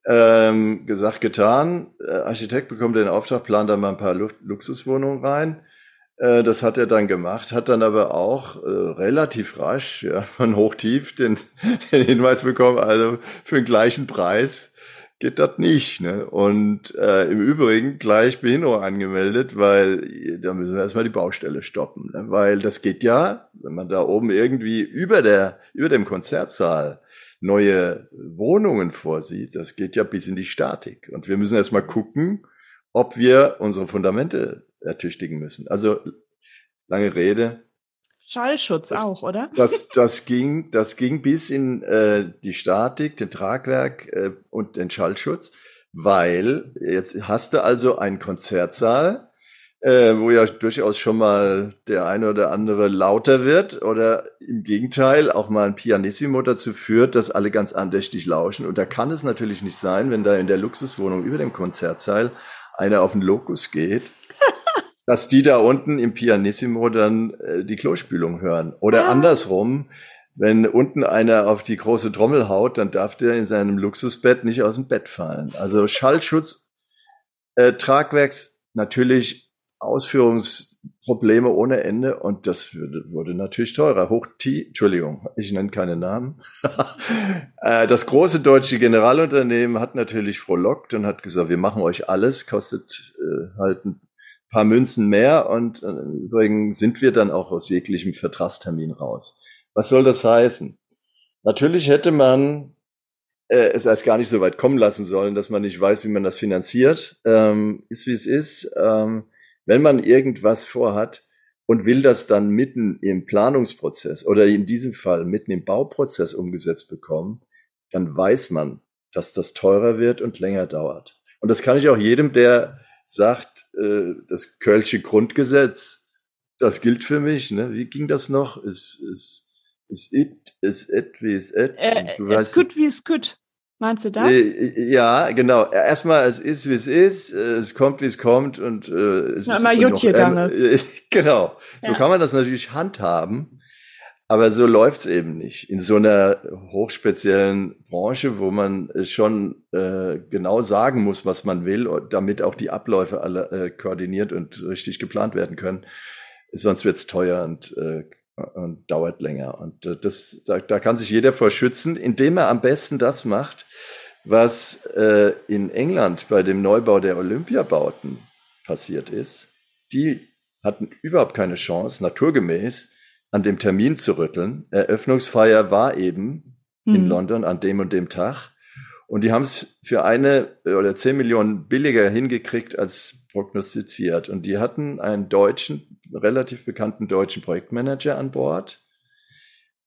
Ähm, gesagt, getan. Äh, Architekt bekommt den Auftrag, plant da mal ein paar Luxuswohnungen rein. Äh, das hat er dann gemacht, hat dann aber auch äh, relativ rasch ja, von hochtief den, den Hinweis bekommen, also für den gleichen Preis geht das nicht. Ne? Und äh, im Übrigen gleich Behinderung angemeldet, weil da müssen wir erstmal die Baustelle stoppen. Ne? Weil das geht ja, wenn man da oben irgendwie über der, über dem Konzertsaal neue Wohnungen vorsieht, das geht ja bis in die Statik. Und wir müssen erstmal gucken, ob wir unsere Fundamente ertüchtigen müssen. Also lange Rede, Schallschutz das, auch, oder? Das, das, ging, das ging bis in äh, die Statik, den Tragwerk äh, und den Schallschutz, weil jetzt hast du also einen Konzertsaal, äh, wo ja durchaus schon mal der eine oder andere lauter wird oder im Gegenteil auch mal ein Pianissimo dazu führt, dass alle ganz andächtig lauschen. Und da kann es natürlich nicht sein, wenn da in der Luxuswohnung über dem Konzertsaal einer auf den Lokus geht dass die da unten im Pianissimo dann äh, die Klospülung hören. Oder ah. andersrum, wenn unten einer auf die große Trommel haut, dann darf der in seinem Luxusbett nicht aus dem Bett fallen. Also Schallschutz, äh, Tragwerks, natürlich Ausführungsprobleme ohne Ende und das wurde, wurde natürlich teurer. Hoch T, Entschuldigung, ich nenne keine Namen. äh, das große deutsche Generalunternehmen hat natürlich frohlockt und hat gesagt, wir machen euch alles, kostet äh, halt ein paar Münzen mehr und äh, übrigens sind wir dann auch aus jeglichem Vertragstermin raus. Was soll das heißen? Natürlich hätte man äh, es als gar nicht so weit kommen lassen sollen, dass man nicht weiß, wie man das finanziert. Ähm, ist wie es ist. Ähm, wenn man irgendwas vorhat und will das dann mitten im Planungsprozess oder in diesem Fall mitten im Bauprozess umgesetzt bekommen, dann weiß man, dass das teurer wird und länger dauert. Und das kann ich auch jedem, der sagt, äh, das Kölsche Grundgesetz, das gilt für mich. Ne? Wie ging das noch? Ist, ist, ist it, ist et, wie ist et? Äh, es gut, wie es gut. Meinst du das? Äh, ja, genau. Erstmal, es ist, wie es ist, äh, es kommt, wie es kommt und äh, es Na, ist immer Jutje noch, äh, Genau. So ja. kann man das natürlich handhaben. Aber so läuft's eben nicht. In so einer hochspeziellen Branche, wo man schon äh, genau sagen muss, was man will, damit auch die Abläufe alle äh, koordiniert und richtig geplant werden können. Sonst wird's teuer und, äh, und dauert länger. Und äh, das, da, da kann sich jeder vor schützen, indem er am besten das macht, was äh, in England bei dem Neubau der Olympiabauten passiert ist. Die hatten überhaupt keine Chance, naturgemäß, an dem Termin zu rütteln. Eröffnungsfeier war eben mhm. in London an dem und dem Tag. Und die haben es für eine oder zehn Millionen billiger hingekriegt als prognostiziert. Und die hatten einen deutschen, relativ bekannten deutschen Projektmanager an Bord,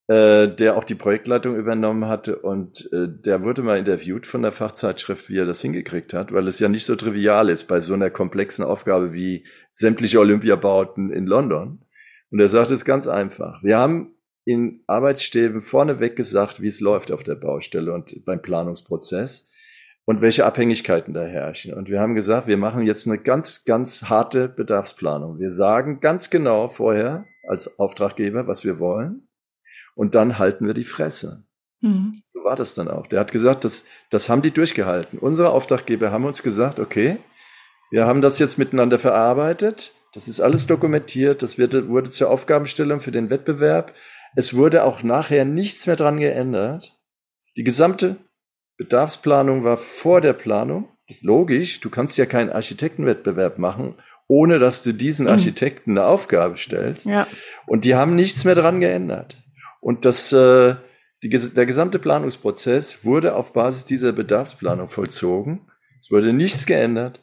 äh, der auch die Projektleitung übernommen hatte. Und äh, der wurde mal interviewt von der Fachzeitschrift, wie er das hingekriegt hat, weil es ja nicht so trivial ist bei so einer komplexen Aufgabe wie sämtliche Olympiabauten in London. Und er sagt es ganz einfach. Wir haben in Arbeitsstäben vorneweg gesagt, wie es läuft auf der Baustelle und beim Planungsprozess und welche Abhängigkeiten da herrschen. Und wir haben gesagt, wir machen jetzt eine ganz, ganz harte Bedarfsplanung. Wir sagen ganz genau vorher als Auftraggeber, was wir wollen. Und dann halten wir die Fresse. Mhm. So war das dann auch. Der hat gesagt, das, das haben die durchgehalten. Unsere Auftraggeber haben uns gesagt, okay, wir haben das jetzt miteinander verarbeitet. Das ist alles dokumentiert. Das wird, wurde zur Aufgabenstellung für den Wettbewerb. Es wurde auch nachher nichts mehr dran geändert. Die gesamte Bedarfsplanung war vor der Planung. Das ist logisch. Du kannst ja keinen Architektenwettbewerb machen, ohne dass du diesen hm. Architekten eine Aufgabe stellst. Ja. Und die haben nichts mehr dran geändert. Und das, äh, die, der gesamte Planungsprozess wurde auf Basis dieser Bedarfsplanung vollzogen. Es wurde nichts geändert.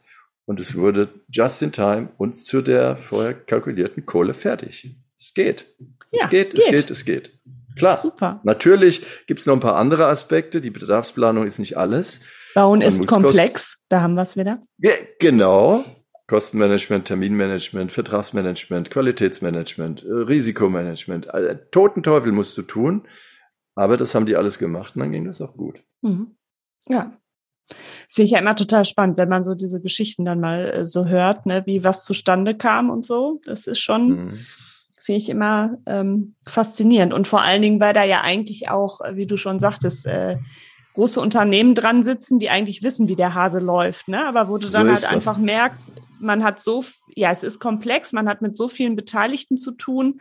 Und es wurde just in time und zu der vorher kalkulierten Kohle fertig. Es geht. Es ja, geht, geht, es geht, es geht. Klar. Super. Natürlich gibt es noch ein paar andere Aspekte. Die Bedarfsplanung ist nicht alles. Bauen ist komplex. Da haben wir es wieder. Ja, genau. Kostenmanagement, Terminmanagement, Vertragsmanagement, Qualitätsmanagement, äh, Risikomanagement. Also, toten Teufel musst du tun. Aber das haben die alles gemacht und dann ging das auch gut. Mhm. Ja. Das finde ich ja immer total spannend, wenn man so diese Geschichten dann mal äh, so hört, ne, wie was zustande kam und so. Das ist schon, mhm. finde ich immer ähm, faszinierend. Und vor allen Dingen, weil da ja eigentlich auch, wie du schon sagtest, äh, große Unternehmen dran sitzen, die eigentlich wissen, wie der Hase läuft, ne? Aber wo du dann so halt einfach merkst, man hat so, ja, es ist komplex, man hat mit so vielen Beteiligten zu tun.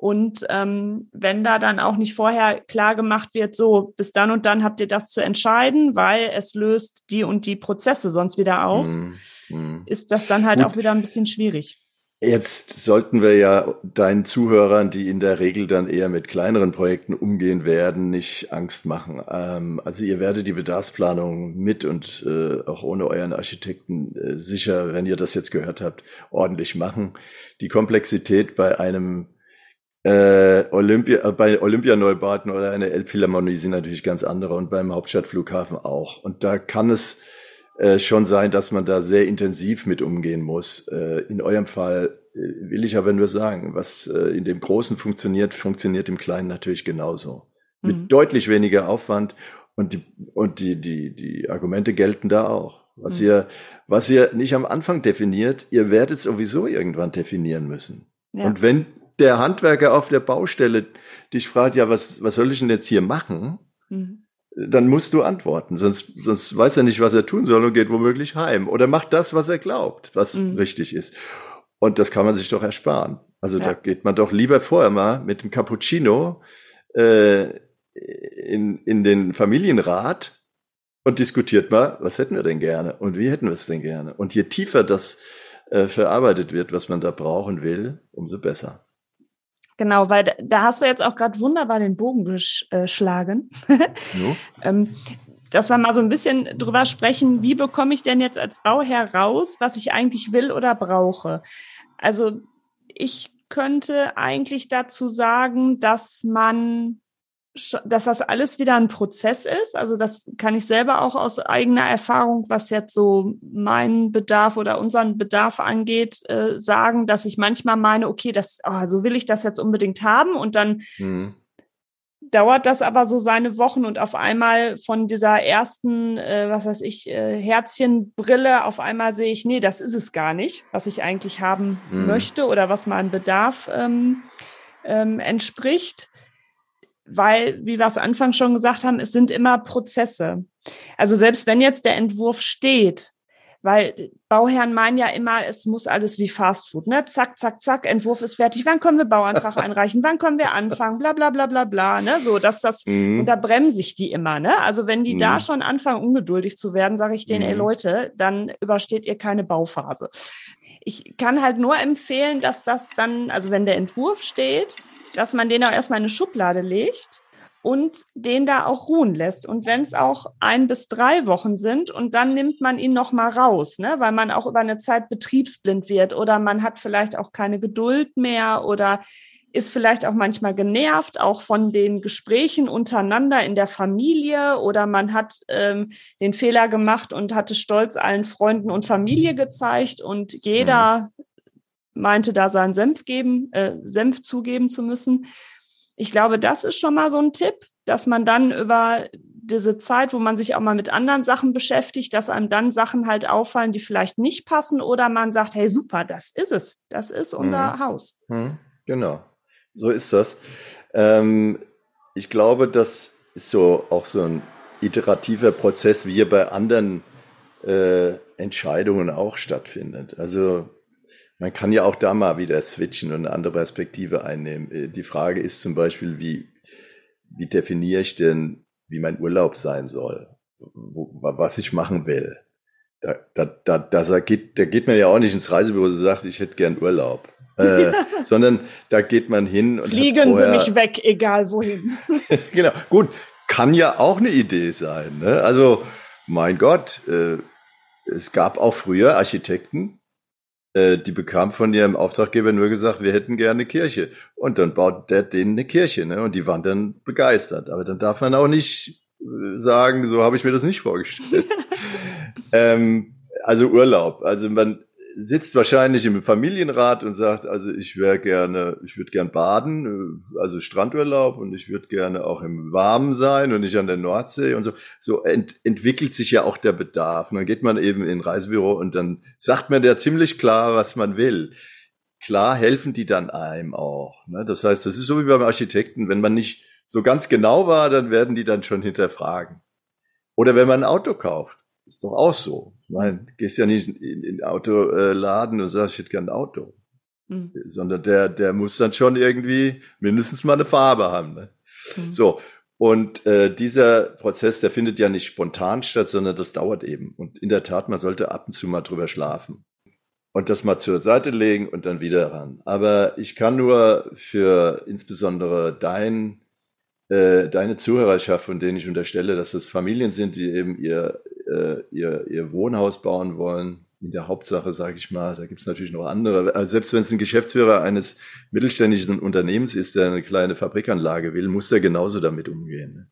Und ähm, wenn da dann auch nicht vorher klar gemacht wird, so bis dann und dann habt ihr das zu entscheiden, weil es löst die und die Prozesse sonst wieder aus, mm, mm. ist das dann halt Gut. auch wieder ein bisschen schwierig. Jetzt sollten wir ja deinen Zuhörern, die in der Regel dann eher mit kleineren Projekten umgehen werden, nicht Angst machen. Ähm, also ihr werdet die Bedarfsplanung mit und äh, auch ohne euren Architekten äh, sicher, wenn ihr das jetzt gehört habt, ordentlich machen. Die Komplexität bei einem äh, Olympia, äh, bei Olympianeubauten oder einer Elbphilharmonie sind natürlich ganz andere und beim Hauptstadtflughafen auch. Und da kann es äh, schon sein, dass man da sehr intensiv mit umgehen muss. Äh, in eurem Fall äh, will ich aber nur sagen, was äh, in dem Großen funktioniert, funktioniert im Kleinen natürlich genauso. Mhm. Mit deutlich weniger Aufwand und die, und die, die, die Argumente gelten da auch. Was mhm. ihr, was ihr nicht am Anfang definiert, ihr werdet sowieso irgendwann definieren müssen. Ja. Und wenn der Handwerker auf der Baustelle dich fragt, ja, was, was soll ich denn jetzt hier machen? Mhm dann musst du antworten, sonst, sonst weiß er nicht, was er tun soll und geht womöglich heim oder macht das, was er glaubt, was mhm. richtig ist. Und das kann man sich doch ersparen. Also ja. da geht man doch lieber vorher mal mit dem Cappuccino äh, in, in den Familienrat und diskutiert mal, was hätten wir denn gerne und wie hätten wir es denn gerne. Und je tiefer das äh, verarbeitet wird, was man da brauchen will, umso besser. Genau, weil da hast du jetzt auch gerade wunderbar den Bogen geschlagen. Ähm, dass wir mal so ein bisschen drüber sprechen, wie bekomme ich denn jetzt als Bauherr raus, was ich eigentlich will oder brauche? Also ich könnte eigentlich dazu sagen, dass man dass das alles wieder ein Prozess ist. Also das kann ich selber auch aus eigener Erfahrung, was jetzt so meinen Bedarf oder unseren Bedarf angeht, äh, sagen, dass ich manchmal meine, okay, das, oh, so will ich das jetzt unbedingt haben und dann mhm. dauert das aber so seine Wochen und auf einmal von dieser ersten, äh, was weiß ich, äh, Herzchenbrille, auf einmal sehe ich, nee, das ist es gar nicht, was ich eigentlich haben mhm. möchte oder was meinem Bedarf ähm, ähm, entspricht weil, wie wir es Anfang schon gesagt haben, es sind immer Prozesse. Also selbst wenn jetzt der Entwurf steht, weil Bauherren meinen ja immer, es muss alles wie Fastfood, ne? Zack, zack, zack, Entwurf ist fertig. Wann können wir Bauantrag einreichen? Wann können wir anfangen? Bla, bla, bla, bla, bla, ne? So, dass das, mhm. und da bremse ich die immer, ne? Also wenn die mhm. da schon anfangen, ungeduldig zu werden, sage ich denen, mhm. ey Leute, dann übersteht ihr keine Bauphase. Ich kann halt nur empfehlen, dass das dann, also wenn der Entwurf steht, dass man den auch erstmal in eine Schublade legt und den da auch ruhen lässt. Und wenn es auch ein bis drei Wochen sind und dann nimmt man ihn noch mal raus, ne? weil man auch über eine Zeit betriebsblind wird oder man hat vielleicht auch keine Geduld mehr oder ist vielleicht auch manchmal genervt, auch von den Gesprächen untereinander in der Familie oder man hat ähm, den Fehler gemacht und hatte stolz allen Freunden und Familie gezeigt und jeder mhm meinte, da seinen Senf geben, äh, Senf zugeben zu müssen. Ich glaube, das ist schon mal so ein Tipp, dass man dann über diese Zeit, wo man sich auch mal mit anderen Sachen beschäftigt, dass einem dann Sachen halt auffallen, die vielleicht nicht passen oder man sagt, hey, super, das ist es. Das ist unser mhm. Haus. Mhm. Genau. So ist das. Ähm, ich glaube, das ist so auch so ein iterativer Prozess, wie er bei anderen äh, Entscheidungen auch stattfindet. Also man kann ja auch da mal wieder switchen und eine andere Perspektive einnehmen. Äh, die Frage ist zum Beispiel, wie, wie definiere ich denn, wie mein Urlaub sein soll, wo, was ich machen will. Da, da, da, da, geht, da geht man ja auch nicht ins Reisebüro und sagt, ich hätte gern Urlaub. Äh, sondern da geht man hin und. Fliegen Sie mich weg, egal wohin. genau. Gut, kann ja auch eine Idee sein. Ne? Also, mein Gott, äh, es gab auch früher Architekten, äh, die bekamen von ihrem Auftraggeber nur gesagt, wir hätten gerne eine Kirche. Und dann baut der denen eine Kirche, ne? Und die waren dann begeistert. Aber dann darf man auch nicht äh, sagen, so habe ich mir das nicht vorgestellt. ähm, also Urlaub. Also man, sitzt wahrscheinlich im Familienrat und sagt, also ich wäre gerne, ich würde gern baden, äh, also Strandurlaub und ich würde gerne auch im Warmen sein und nicht an der Nordsee und so. So ent entwickelt sich ja auch der Bedarf. Und dann geht man eben in ein Reisebüro und dann sagt man ja ziemlich klar, was man will. Klar helfen die dann einem auch. Ne? Das heißt, das ist so wie beim Architekten, wenn man nicht so ganz genau war, dann werden die dann schon hinterfragen. Oder wenn man ein Auto kauft. Ist doch auch so. Du gehst ja nicht in den Autoladen und sagst, ich hätte gern ein Auto. Mhm. Sondern der, der muss dann schon irgendwie mindestens mal eine Farbe haben. Ne? Mhm. So. Und äh, dieser Prozess, der findet ja nicht spontan statt, sondern das dauert eben. Und in der Tat, man sollte ab und zu mal drüber schlafen und das mal zur Seite legen und dann wieder ran. Aber ich kann nur für insbesondere dein, äh, deine Zuhörerschaft, von denen ich unterstelle, dass es Familien sind, die eben ihr äh, ihr, ihr Wohnhaus bauen wollen. In der Hauptsache, sage ich mal, da gibt es natürlich noch andere. Also selbst wenn es ein Geschäftsführer eines mittelständischen Unternehmens ist, der eine kleine Fabrikanlage will, muss er genauso damit umgehen. Ne?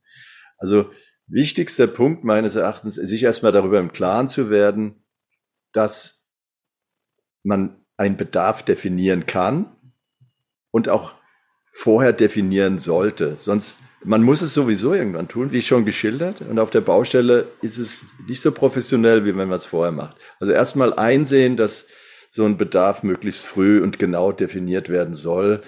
Also wichtigster Punkt meines Erachtens, sich erstmal darüber im Klaren zu werden, dass man einen Bedarf definieren kann und auch vorher definieren sollte. Sonst man muss es sowieso irgendwann tun, wie schon geschildert. Und auf der Baustelle ist es nicht so professionell, wie wenn man es vorher macht. Also erstmal einsehen, dass so ein Bedarf möglichst früh und genau definiert werden soll,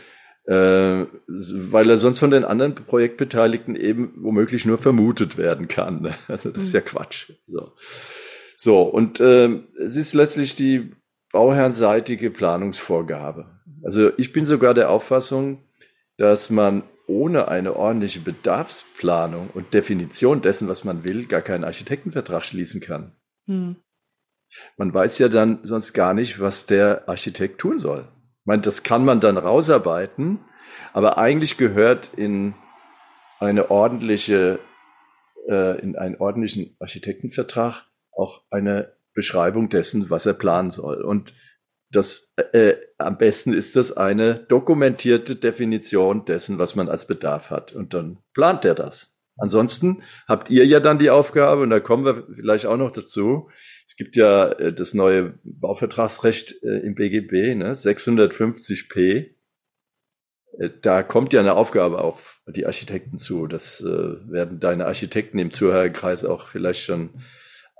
äh, weil er sonst von den anderen Projektbeteiligten eben womöglich nur vermutet werden kann. Ne? Also das ist ja mhm. Quatsch. So, so und äh, es ist letztlich die bauherrnseitige Planungsvorgabe. Also ich bin sogar der Auffassung, dass man ohne eine ordentliche Bedarfsplanung und Definition dessen, was man will, gar keinen Architektenvertrag schließen kann. Hm. Man weiß ja dann sonst gar nicht, was der Architekt tun soll. Ich meine, das kann man dann rausarbeiten, aber eigentlich gehört in eine ordentliche, äh, in einen ordentlichen Architektenvertrag auch eine Beschreibung dessen, was er planen soll. Und das äh, am besten ist das eine dokumentierte Definition dessen, was man als Bedarf hat. Und dann plant er das. Ansonsten habt ihr ja dann die Aufgabe, und da kommen wir vielleicht auch noch dazu. Es gibt ja äh, das neue Bauvertragsrecht äh, im BGB, ne, 650p. Äh, da kommt ja eine Aufgabe auf die Architekten zu. Das äh, werden deine Architekten im Zuhörerkreis auch vielleicht schon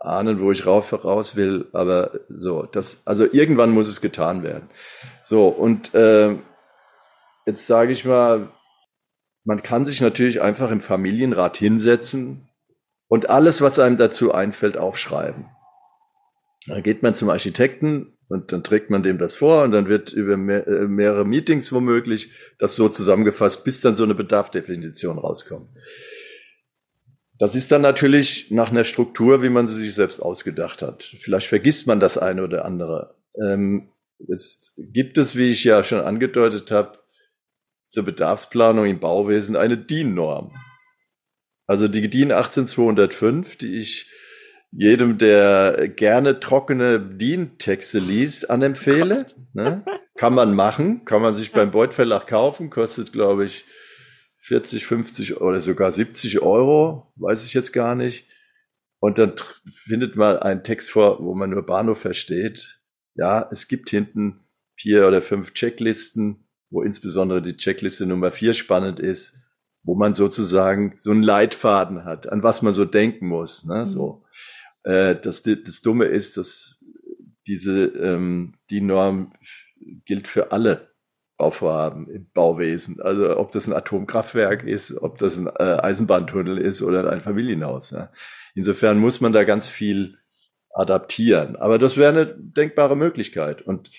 ahnen, wo ich rauf, raus will, aber so, das, also irgendwann muss es getan werden. So, und äh, jetzt sage ich mal, man kann sich natürlich einfach im Familienrat hinsetzen und alles, was einem dazu einfällt, aufschreiben. Dann geht man zum Architekten und dann trägt man dem das vor und dann wird über mehr, äh, mehrere Meetings womöglich das so zusammengefasst, bis dann so eine Bedarfdefinition rauskommt. Das ist dann natürlich nach einer Struktur, wie man sie sich selbst ausgedacht hat. Vielleicht vergisst man das eine oder andere. Ähm, jetzt gibt es, wie ich ja schon angedeutet habe, zur Bedarfsplanung im Bauwesen eine DIN-Norm. Also die DIN 18205, die ich jedem, der gerne trockene DIN-Texte liest, anempfehle. Ne? Kann man machen, kann man sich beim Beuth Verlag kaufen, kostet, glaube ich, 40, 50 oder sogar 70 Euro, weiß ich jetzt gar nicht. Und dann findet man einen Text vor, wo man nur Bahnhof versteht. Ja, es gibt hinten vier oder fünf Checklisten, wo insbesondere die Checkliste Nummer vier spannend ist, wo man sozusagen so einen Leitfaden hat, an was man so denken muss. Ne? Mhm. So, äh, das, das Dumme ist, dass diese ähm, die Norm gilt für alle Bauvorhaben im Bauwesen. Also ob das ein Atomkraftwerk ist, ob das ein äh, Eisenbahntunnel ist oder ein Familienhaus. Ja. Insofern muss man da ganz viel adaptieren. Aber das wäre eine denkbare Möglichkeit. Und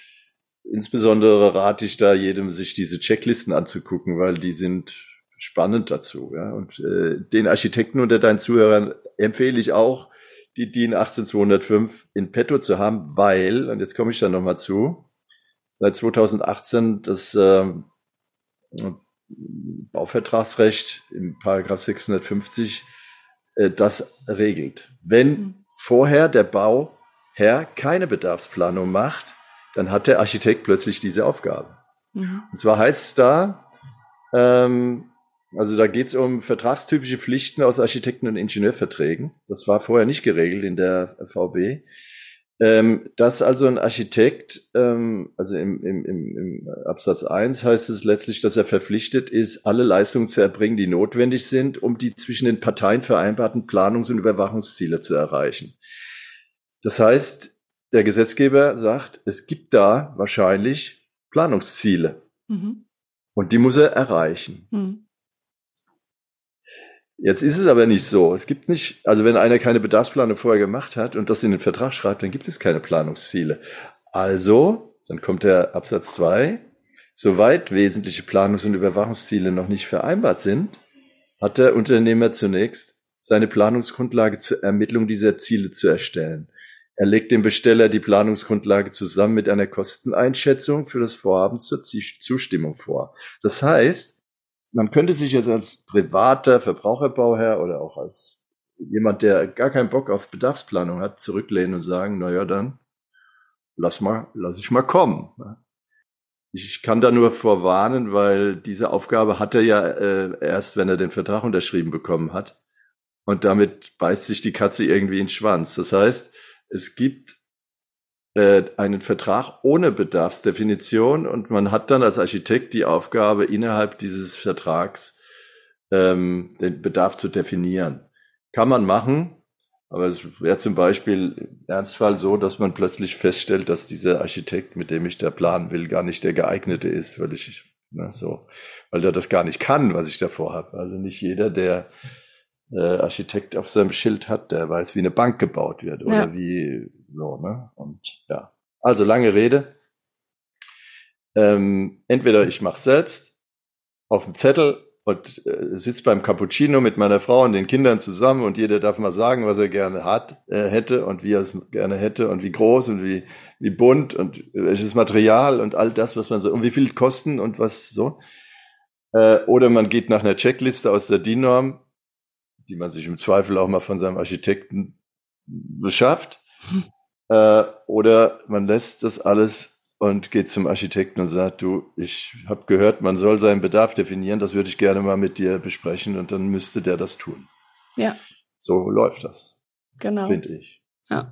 insbesondere rate ich da jedem, sich diese Checklisten anzugucken, weil die sind spannend dazu. Ja. Und äh, den Architekten unter deinen Zuhörern empfehle ich auch, die DIN 18205 in petto zu haben, weil, und jetzt komme ich da nochmal zu, seit 2018 das äh, Bauvertragsrecht im Paragraph 650 äh, das regelt. Wenn mhm. vorher der Bau Herr keine Bedarfsplanung macht, dann hat der Architekt plötzlich diese Aufgabe. Mhm. Und zwar heißt es da, ähm, also da geht es um vertragstypische Pflichten aus Architekten- und Ingenieurverträgen. Das war vorher nicht geregelt in der VB. Ähm, dass also ein Architekt, ähm, also im, im, im Absatz 1 heißt es letztlich, dass er verpflichtet ist, alle Leistungen zu erbringen, die notwendig sind, um die zwischen den Parteien vereinbarten Planungs- und Überwachungsziele zu erreichen. Das heißt, der Gesetzgeber sagt, es gibt da wahrscheinlich Planungsziele. Mhm. Und die muss er erreichen. Mhm. Jetzt ist es aber nicht so. Es gibt nicht, also wenn einer keine Bedarfsplanung vorher gemacht hat und das in den Vertrag schreibt, dann gibt es keine Planungsziele. Also, dann kommt der Absatz 2. Soweit wesentliche Planungs- und Überwachungsziele noch nicht vereinbart sind, hat der Unternehmer zunächst seine Planungsgrundlage zur Ermittlung dieser Ziele zu erstellen. Er legt dem Besteller die Planungsgrundlage zusammen mit einer Kosteneinschätzung für das Vorhaben zur Zustimmung vor. Das heißt, man könnte sich jetzt als privater Verbraucherbauherr oder auch als jemand, der gar keinen Bock auf Bedarfsplanung hat, zurücklehnen und sagen, na ja, dann lass mal, lass ich mal kommen. Ich kann da nur vorwarnen, weil diese Aufgabe hat er ja äh, erst, wenn er den Vertrag unterschrieben bekommen hat. Und damit beißt sich die Katze irgendwie in den Schwanz. Das heißt, es gibt äh, einen Vertrag ohne Bedarfsdefinition und man hat dann als Architekt die Aufgabe, innerhalb dieses Vertrags ähm, den Bedarf zu definieren. Kann man machen, aber es wäre zum Beispiel im Ernstfall so, dass man plötzlich feststellt, dass dieser Architekt, mit dem ich da planen will, gar nicht der geeignete ist, weil ich ne, so, weil der das gar nicht kann, was ich davor habe. Also nicht jeder, der äh, Architekt auf seinem Schild hat, der weiß, wie eine Bank gebaut wird oder ja. wie so, ne? Und ja. Also lange Rede. Ähm, entweder ich mache selbst auf dem Zettel und äh, sitze beim Cappuccino mit meiner Frau und den Kindern zusammen und jeder darf mal sagen, was er gerne hat, äh, hätte und wie er es gerne hätte und wie groß und wie, wie bunt und welches Material und all das, was man so und wie viel kosten und was so. Äh, oder man geht nach einer Checkliste aus der DIN-Norm, die man sich im Zweifel auch mal von seinem Architekten beschafft. Äh, oder man lässt das alles und geht zum Architekten und sagt, du, ich habe gehört, man soll seinen Bedarf definieren, das würde ich gerne mal mit dir besprechen und dann müsste der das tun. Ja. So läuft das. Genau. Finde ich. Ja.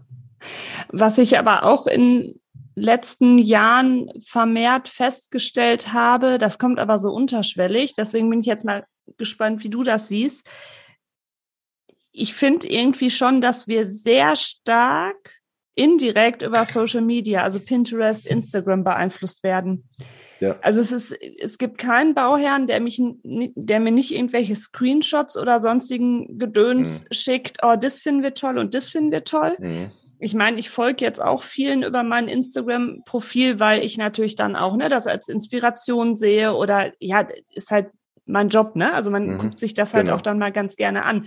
Was ich aber auch in letzten Jahren vermehrt festgestellt habe, das kommt aber so unterschwellig, deswegen bin ich jetzt mal gespannt, wie du das siehst. Ich finde irgendwie schon, dass wir sehr stark indirekt über Social Media, also Pinterest, Instagram beeinflusst werden. Ja. Also es ist, es gibt keinen Bauherrn, der mich, der mir nicht irgendwelche Screenshots oder sonstigen Gedöns mhm. schickt. Oh, das finden wir toll und das finden wir toll. Mhm. Ich meine, ich folge jetzt auch vielen über mein Instagram-Profil, weil ich natürlich dann auch ne, das als Inspiration sehe oder ja, ist halt mein Job, ne? Also man mhm. guckt sich das halt genau. auch dann mal ganz gerne an.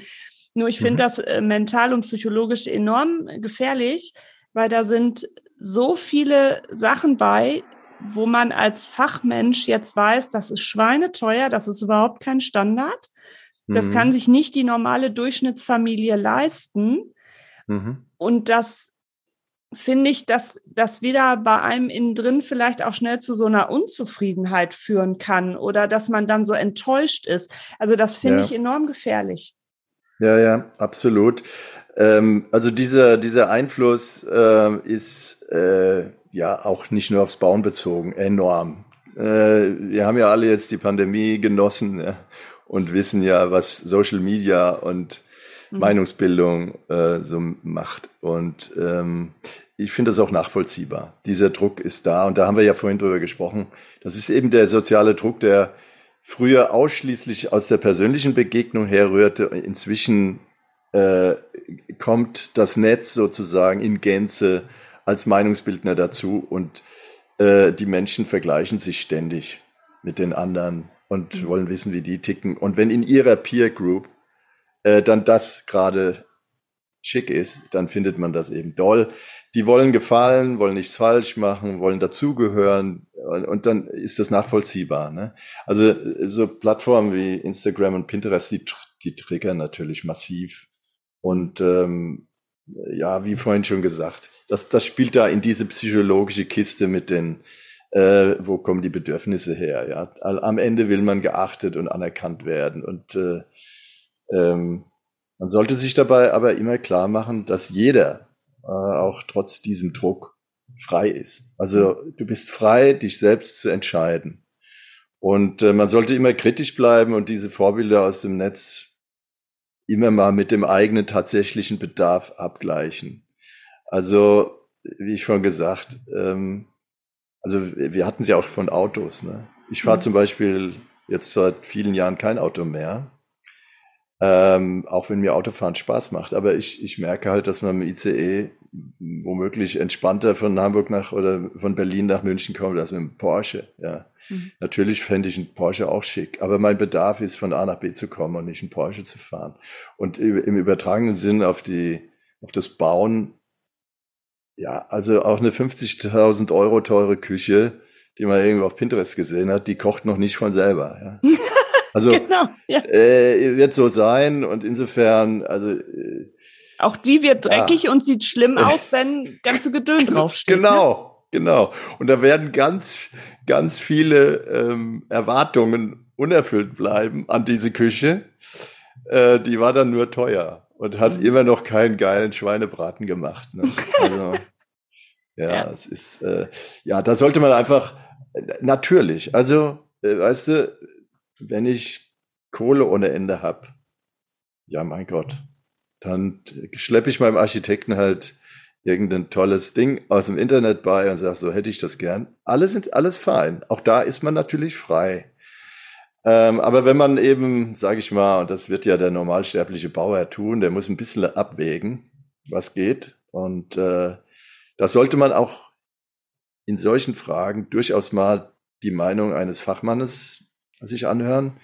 Nur ich finde mhm. das äh, mental und psychologisch enorm gefährlich, weil da sind so viele Sachen bei, wo man als Fachmensch jetzt weiß, das ist schweineteuer, das ist überhaupt kein Standard. Das mhm. kann sich nicht die normale Durchschnittsfamilie leisten. Mhm. Und das finde ich, dass das wieder bei einem innen drin vielleicht auch schnell zu so einer Unzufriedenheit führen kann oder dass man dann so enttäuscht ist. Also das finde ja. ich enorm gefährlich. Ja, ja, absolut. Ähm, also dieser, dieser Einfluss äh, ist äh, ja auch nicht nur aufs Bauen bezogen, enorm. Äh, wir haben ja alle jetzt die Pandemie genossen ja, und wissen ja, was Social Media und mhm. Meinungsbildung äh, so macht. Und ähm, ich finde das auch nachvollziehbar. Dieser Druck ist da und da haben wir ja vorhin drüber gesprochen. Das ist eben der soziale Druck, der früher ausschließlich aus der persönlichen Begegnung herrührte. Inzwischen äh, kommt das Netz sozusagen in Gänze als Meinungsbildner dazu und äh, die Menschen vergleichen sich ständig mit den anderen und mhm. wollen wissen, wie die ticken. Und wenn in ihrer Peer Group äh, dann das gerade schick ist, dann findet man das eben doll. Die wollen gefallen, wollen nichts falsch machen, wollen dazugehören und, und dann ist das nachvollziehbar. Ne? Also so Plattformen wie Instagram und Pinterest, die, die triggern natürlich massiv und ähm, ja, wie vorhin schon gesagt, das, das spielt da in diese psychologische Kiste mit den, äh, wo kommen die Bedürfnisse her? Ja, am Ende will man geachtet und anerkannt werden und äh, ähm, man sollte sich dabei aber immer klar machen, dass jeder äh, auch trotz diesem Druck frei ist. Also du bist frei, dich selbst zu entscheiden. Und äh, man sollte immer kritisch bleiben und diese Vorbilder aus dem Netz immer mal mit dem eigenen tatsächlichen Bedarf abgleichen. Also, wie ich schon gesagt, ähm, also wir hatten es ja auch von Autos. Ne? Ich fahre mhm. zum Beispiel jetzt seit vielen Jahren kein Auto mehr. Ähm, auch wenn mir Autofahren Spaß macht. Aber ich, ich merke halt, dass man im ICE womöglich entspannter von Hamburg nach oder von Berlin nach München kommt als mit dem Porsche. Ja. Mhm. Natürlich fände ich einen Porsche auch schick, aber mein Bedarf ist, von A nach B zu kommen und nicht einen Porsche zu fahren. Und im übertragenen Sinn auf die, auf das Bauen, ja, also auch eine 50.000 Euro teure Küche, die man irgendwo auf Pinterest gesehen hat, die kocht noch nicht von selber. Ja. Also genau, ja. äh, wird so sein und insofern, also äh, auch die wird dreckig ja. und sieht schlimm aus, wenn ganze Gedön draufsteht. Ne? Genau, ne? genau. Und da werden ganz, ganz viele ähm, Erwartungen unerfüllt bleiben an diese Küche. Äh, die war dann nur teuer und hat mhm. immer noch keinen geilen Schweinebraten gemacht. Ne? Also, ja, ja, es ist, äh, ja, da sollte man einfach, natürlich, also, äh, weißt du, wenn ich Kohle ohne Ende hab, ja, mein Gott, dann schleppe ich meinem Architekten halt irgendein tolles Ding aus dem Internet bei und sage, so hätte ich das gern. Alles sind alles fein. Auch da ist man natürlich frei. Ähm, aber wenn man eben, sage ich mal, und das wird ja der normalsterbliche Bauer tun, der muss ein bisschen abwägen, was geht. Und äh, da sollte man auch in solchen Fragen durchaus mal die Meinung eines Fachmannes sich anhören.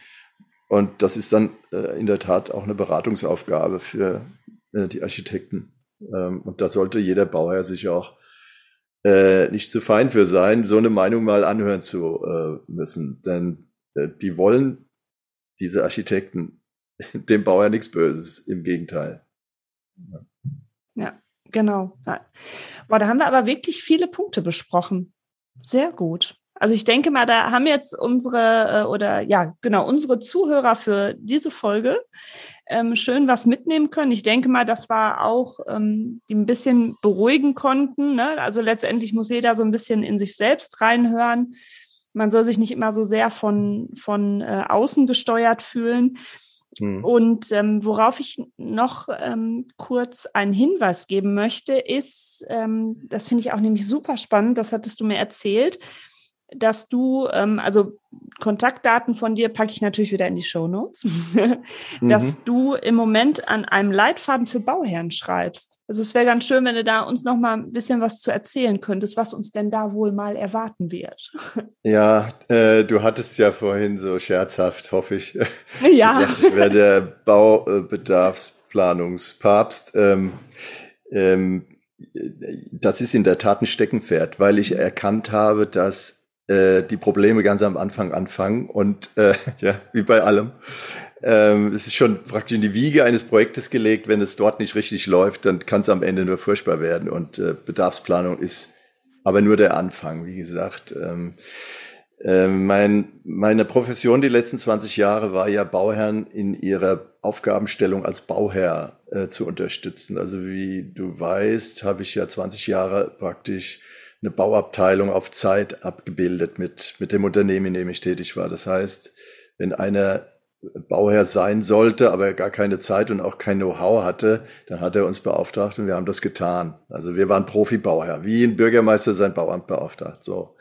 Und das ist dann äh, in der Tat auch eine Beratungsaufgabe für äh, die Architekten. Ähm, und da sollte jeder Bauherr sich auch äh, nicht zu fein für sein, so eine Meinung mal anhören zu äh, müssen. Denn äh, die wollen, diese Architekten, dem Bauherr nichts Böses, im Gegenteil. Ja, ja genau. Boah, da haben wir aber wirklich viele Punkte besprochen. Sehr gut. Also ich denke mal, da haben jetzt unsere äh, oder ja, genau, unsere Zuhörer für diese Folge ähm, schön was mitnehmen können. Ich denke mal, das war auch, ähm, die ein bisschen beruhigen konnten. Ne? Also letztendlich muss jeder so ein bisschen in sich selbst reinhören. Man soll sich nicht immer so sehr von, von äh, außen gesteuert fühlen. Mhm. Und ähm, worauf ich noch ähm, kurz einen Hinweis geben möchte, ist, ähm, das finde ich auch nämlich super spannend, das hattest du mir erzählt, dass du, ähm, also Kontaktdaten von dir packe ich natürlich wieder in die Show Notes, dass mhm. du im Moment an einem Leitfaden für Bauherren schreibst. Also es wäre ganz schön, wenn du da uns noch mal ein bisschen was zu erzählen könntest, was uns denn da wohl mal erwarten wird. Ja, äh, du hattest ja vorhin so scherzhaft, hoffe ich, ja. gesagt, ich wäre der Baubedarfsplanungspapst. Ähm, ähm, das ist in der Tat ein Steckenpferd, weil ich erkannt habe, dass äh, die Probleme ganz am Anfang anfangen und äh, ja, wie bei allem. Ähm, es ist schon praktisch in die Wiege eines Projektes gelegt. Wenn es dort nicht richtig läuft, dann kann es am Ende nur furchtbar werden. Und äh, Bedarfsplanung ist aber nur der Anfang, wie gesagt. Ähm, äh, mein, meine Profession die letzten 20 Jahre war ja Bauherren in ihrer Aufgabenstellung als Bauherr äh, zu unterstützen. Also wie du weißt, habe ich ja 20 Jahre praktisch eine Bauabteilung auf Zeit abgebildet mit, mit dem Unternehmen, in dem ich tätig war. Das heißt, wenn einer Bauherr sein sollte, aber gar keine Zeit und auch kein Know-how hatte, dann hat er uns beauftragt und wir haben das getan. Also wir waren Profi-Bauherr, wie ein Bürgermeister sein Bauamt beauftragt. So.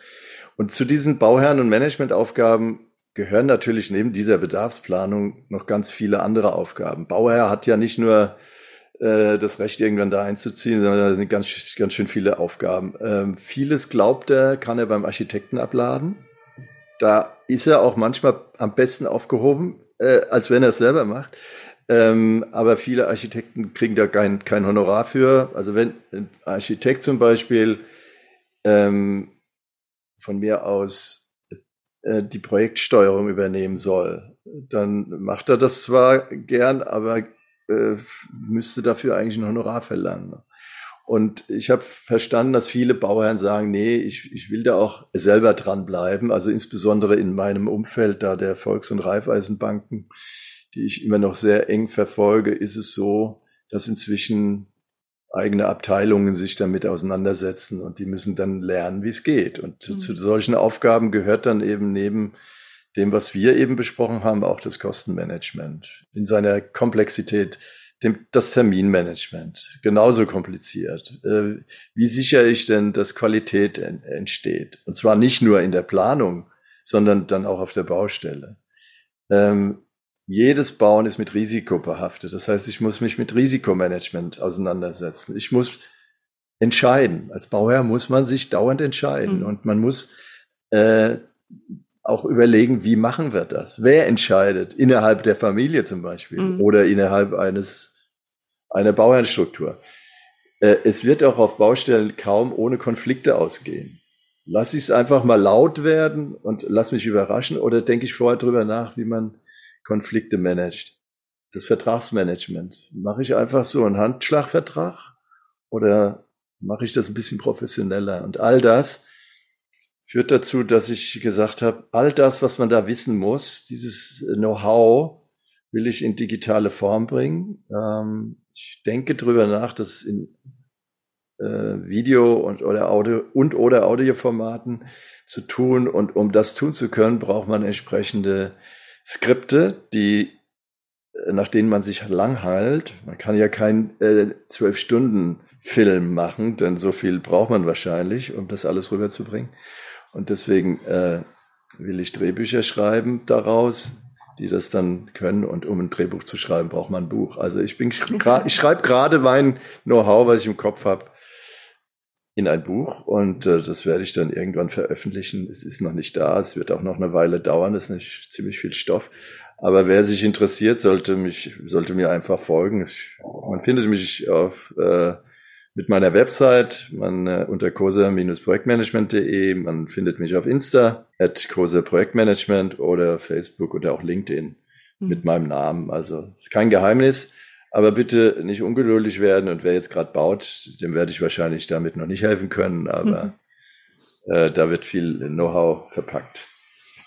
Und zu diesen Bauherren- und Managementaufgaben gehören natürlich neben dieser Bedarfsplanung noch ganz viele andere Aufgaben. Bauherr hat ja nicht nur äh, das Recht irgendwann da einzuziehen, sondern da sind ganz, ganz schön viele Aufgaben. Ähm, vieles glaubt er, kann er beim Architekten abladen. Da ist er auch manchmal am besten aufgehoben, äh, als wenn er es selber macht. Ähm, aber viele Architekten kriegen da kein, kein Honorar für. Also wenn ein Architekt zum Beispiel ähm, von mir aus äh, die Projektsteuerung übernehmen soll, dann macht er das zwar gern, aber äh, müsste dafür eigentlich ein Honorar verlangen. Und ich habe verstanden, dass viele Bauherren sagen, nee, ich, ich will da auch selber dranbleiben. Also insbesondere in meinem Umfeld da der Volks- und Raiffeisenbanken, die ich immer noch sehr eng verfolge, ist es so, dass inzwischen eigene Abteilungen sich damit auseinandersetzen und die müssen dann lernen, wie es geht. Und mhm. zu solchen Aufgaben gehört dann eben neben dem, was wir eben besprochen haben, auch das Kostenmanagement in seiner Komplexität, dem, das Terminmanagement, genauso kompliziert. Äh, wie sichere ich denn, dass Qualität en, entsteht? Und zwar nicht nur in der Planung, sondern dann auch auf der Baustelle. Ähm, jedes Bauen ist mit Risiko behaftet. Das heißt, ich muss mich mit Risikomanagement auseinandersetzen. Ich muss entscheiden. Als Bauherr muss man sich dauernd entscheiden mhm. und man muss äh, auch überlegen, wie machen wir das? Wer entscheidet? Innerhalb der Familie zum Beispiel mhm. oder innerhalb eines einer Bauernstruktur. Äh, es wird auch auf Baustellen kaum ohne Konflikte ausgehen. Lass ich es einfach mal laut werden und lass mich überraschen oder denke ich vorher drüber nach, wie man Konflikte managt. Das Vertragsmanagement. Mache ich einfach so einen Handschlagvertrag oder mache ich das ein bisschen professioneller? Und all das führt dazu, dass ich gesagt habe, all das, was man da wissen muss, dieses Know-how, will ich in digitale Form bringen. Ähm, ich denke drüber nach, das in äh, Video und oder Audio und oder Audioformaten zu tun. Und um das tun zu können, braucht man entsprechende Skripte, die, äh, nach denen man sich langhält. Man kann ja keinen äh, zwölf äh, Stunden Film machen, denn so viel braucht man wahrscheinlich, um das alles rüberzubringen. Und deswegen äh, will ich Drehbücher schreiben daraus, die das dann können. Und um ein Drehbuch zu schreiben, braucht man ein Buch. Also ich bin, ich schreibe gerade mein Know-how, was ich im Kopf habe, in ein Buch und äh, das werde ich dann irgendwann veröffentlichen. Es ist noch nicht da, es wird auch noch eine Weile dauern, das ist nicht ziemlich viel Stoff. Aber wer sich interessiert, sollte mich, sollte mir einfach folgen. Ich, man findet mich auf äh, mit meiner Website, man äh, unter cosa-projektmanagement.de, man findet mich auf Insta, at cosa Projektmanagement oder Facebook oder auch LinkedIn mhm. mit meinem Namen. Also es ist kein Geheimnis. Aber bitte nicht ungeduldig werden und wer jetzt gerade baut, dem werde ich wahrscheinlich damit noch nicht helfen können, aber mhm. äh, da wird viel Know-how verpackt.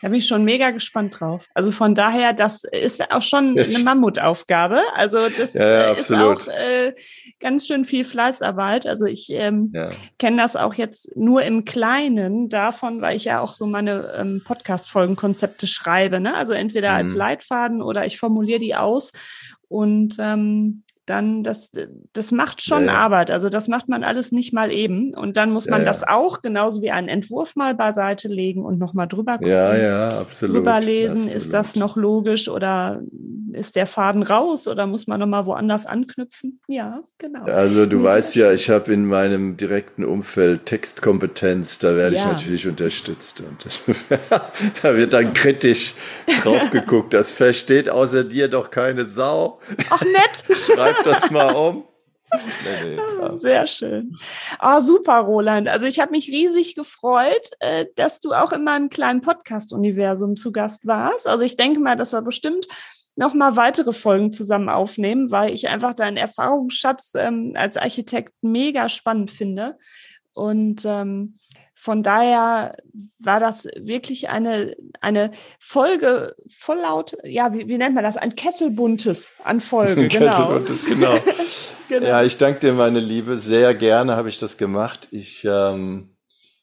Da bin ich schon mega gespannt drauf. Also von daher, das ist auch schon eine Mammutaufgabe. Also das ja, ja, ist auch äh, ganz schön viel Fleißarbeit. Also ich ähm, ja. kenne das auch jetzt nur im Kleinen davon, weil ich ja auch so meine ähm, Podcast-Folgenkonzepte schreibe. Ne? Also entweder mhm. als Leitfaden oder ich formuliere die aus und ähm, dann das, das macht schon ja, ja. Arbeit. Also das macht man alles nicht mal eben. Und dann muss man ja, das auch genauso wie einen Entwurf mal beiseite legen und nochmal drüber gucken. Ja, ja, absolut. Drüber lesen, absolut. ist das noch logisch oder ist der Faden raus oder muss man nochmal woanders anknüpfen? Ja, genau. Also du weißt ja, ich habe in meinem direkten Umfeld Textkompetenz, da werde ich natürlich unterstützt. Und da wird dann kritisch drauf geguckt. Das versteht außer dir doch keine Sau. Ach nett. Schreib das mal um. Nee, nee, Sehr schön. Oh, super, Roland. Also ich habe mich riesig gefreut, äh, dass du auch in meinem kleinen Podcast-Universum zu Gast warst. Also ich denke mal, das war bestimmt noch mal weitere Folgen zusammen aufnehmen, weil ich einfach deinen Erfahrungsschatz ähm, als Architekt mega spannend finde. Und ähm, von daher war das wirklich eine, eine Folge voll laut, ja, wie, wie nennt man das? Ein Kesselbuntes an Folge. Ein genau. Kesselbuntes, genau. genau. Ja, ich danke dir, meine Liebe. Sehr gerne habe ich das gemacht. Ich ähm,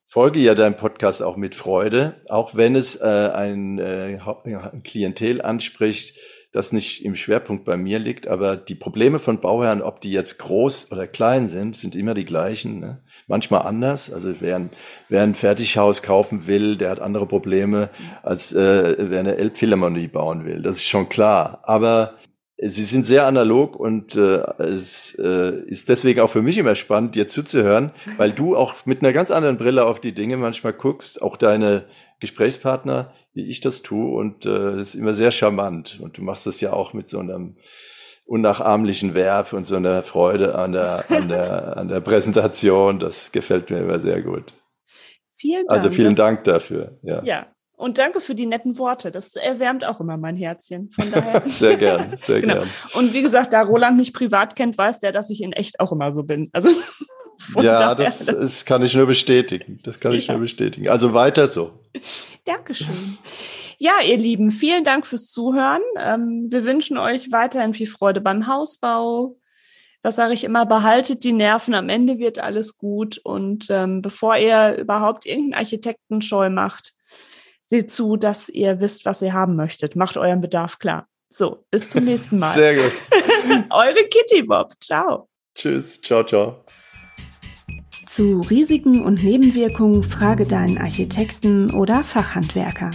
folge ja deinem Podcast auch mit Freude, auch wenn es äh, ein, äh, ein Klientel anspricht, das nicht im Schwerpunkt bei mir liegt, aber die Probleme von Bauherren, ob die jetzt groß oder klein sind, sind immer die gleichen. Ne? Manchmal anders. Also wer ein, wer ein Fertighaus kaufen will, der hat andere Probleme, als äh, wer eine Elbphilharmonie bauen will. Das ist schon klar. Aber Sie sind sehr analog und äh, es äh, ist deswegen auch für mich immer spannend, dir zuzuhören, weil du auch mit einer ganz anderen Brille auf die Dinge manchmal guckst, auch deine Gesprächspartner, wie ich das tue. Und äh, das ist immer sehr charmant. Und du machst das ja auch mit so einem unnachahmlichen Werf und so einer Freude an der, an der, an der Präsentation. Das gefällt mir immer sehr gut. Vielen also Dank. Also vielen Dank dafür. Ja. ja. Und danke für die netten Worte. Das erwärmt auch immer mein Herzchen. Von daher. sehr gern, sehr genau. gern. Und wie gesagt, da Roland mich privat kennt, weiß der, dass ich in echt auch immer so bin. Also ja, das, das kann ich nur bestätigen. Das kann ich nur bestätigen. Also weiter so. Dankeschön. Ja, ihr Lieben, vielen Dank fürs Zuhören. Ähm, wir wünschen euch weiterhin viel Freude beim Hausbau. Das sage ich immer, behaltet die Nerven, am Ende wird alles gut. Und ähm, bevor ihr überhaupt irgendeinen Architektenscheu macht, seht zu, dass ihr wisst, was ihr haben möchtet. Macht euren Bedarf klar. So, bis zum nächsten Mal. Sehr gut. Eure Kitty Bob. Ciao. Tschüss. Ciao, ciao. Zu Risiken und Nebenwirkungen frage deinen Architekten oder Fachhandwerker.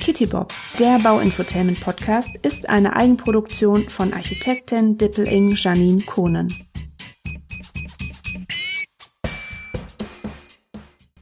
Kitty Bob, der Bauinfotainment Podcast, ist eine Eigenproduktion von Architektin Dippeling Janine Kohnen.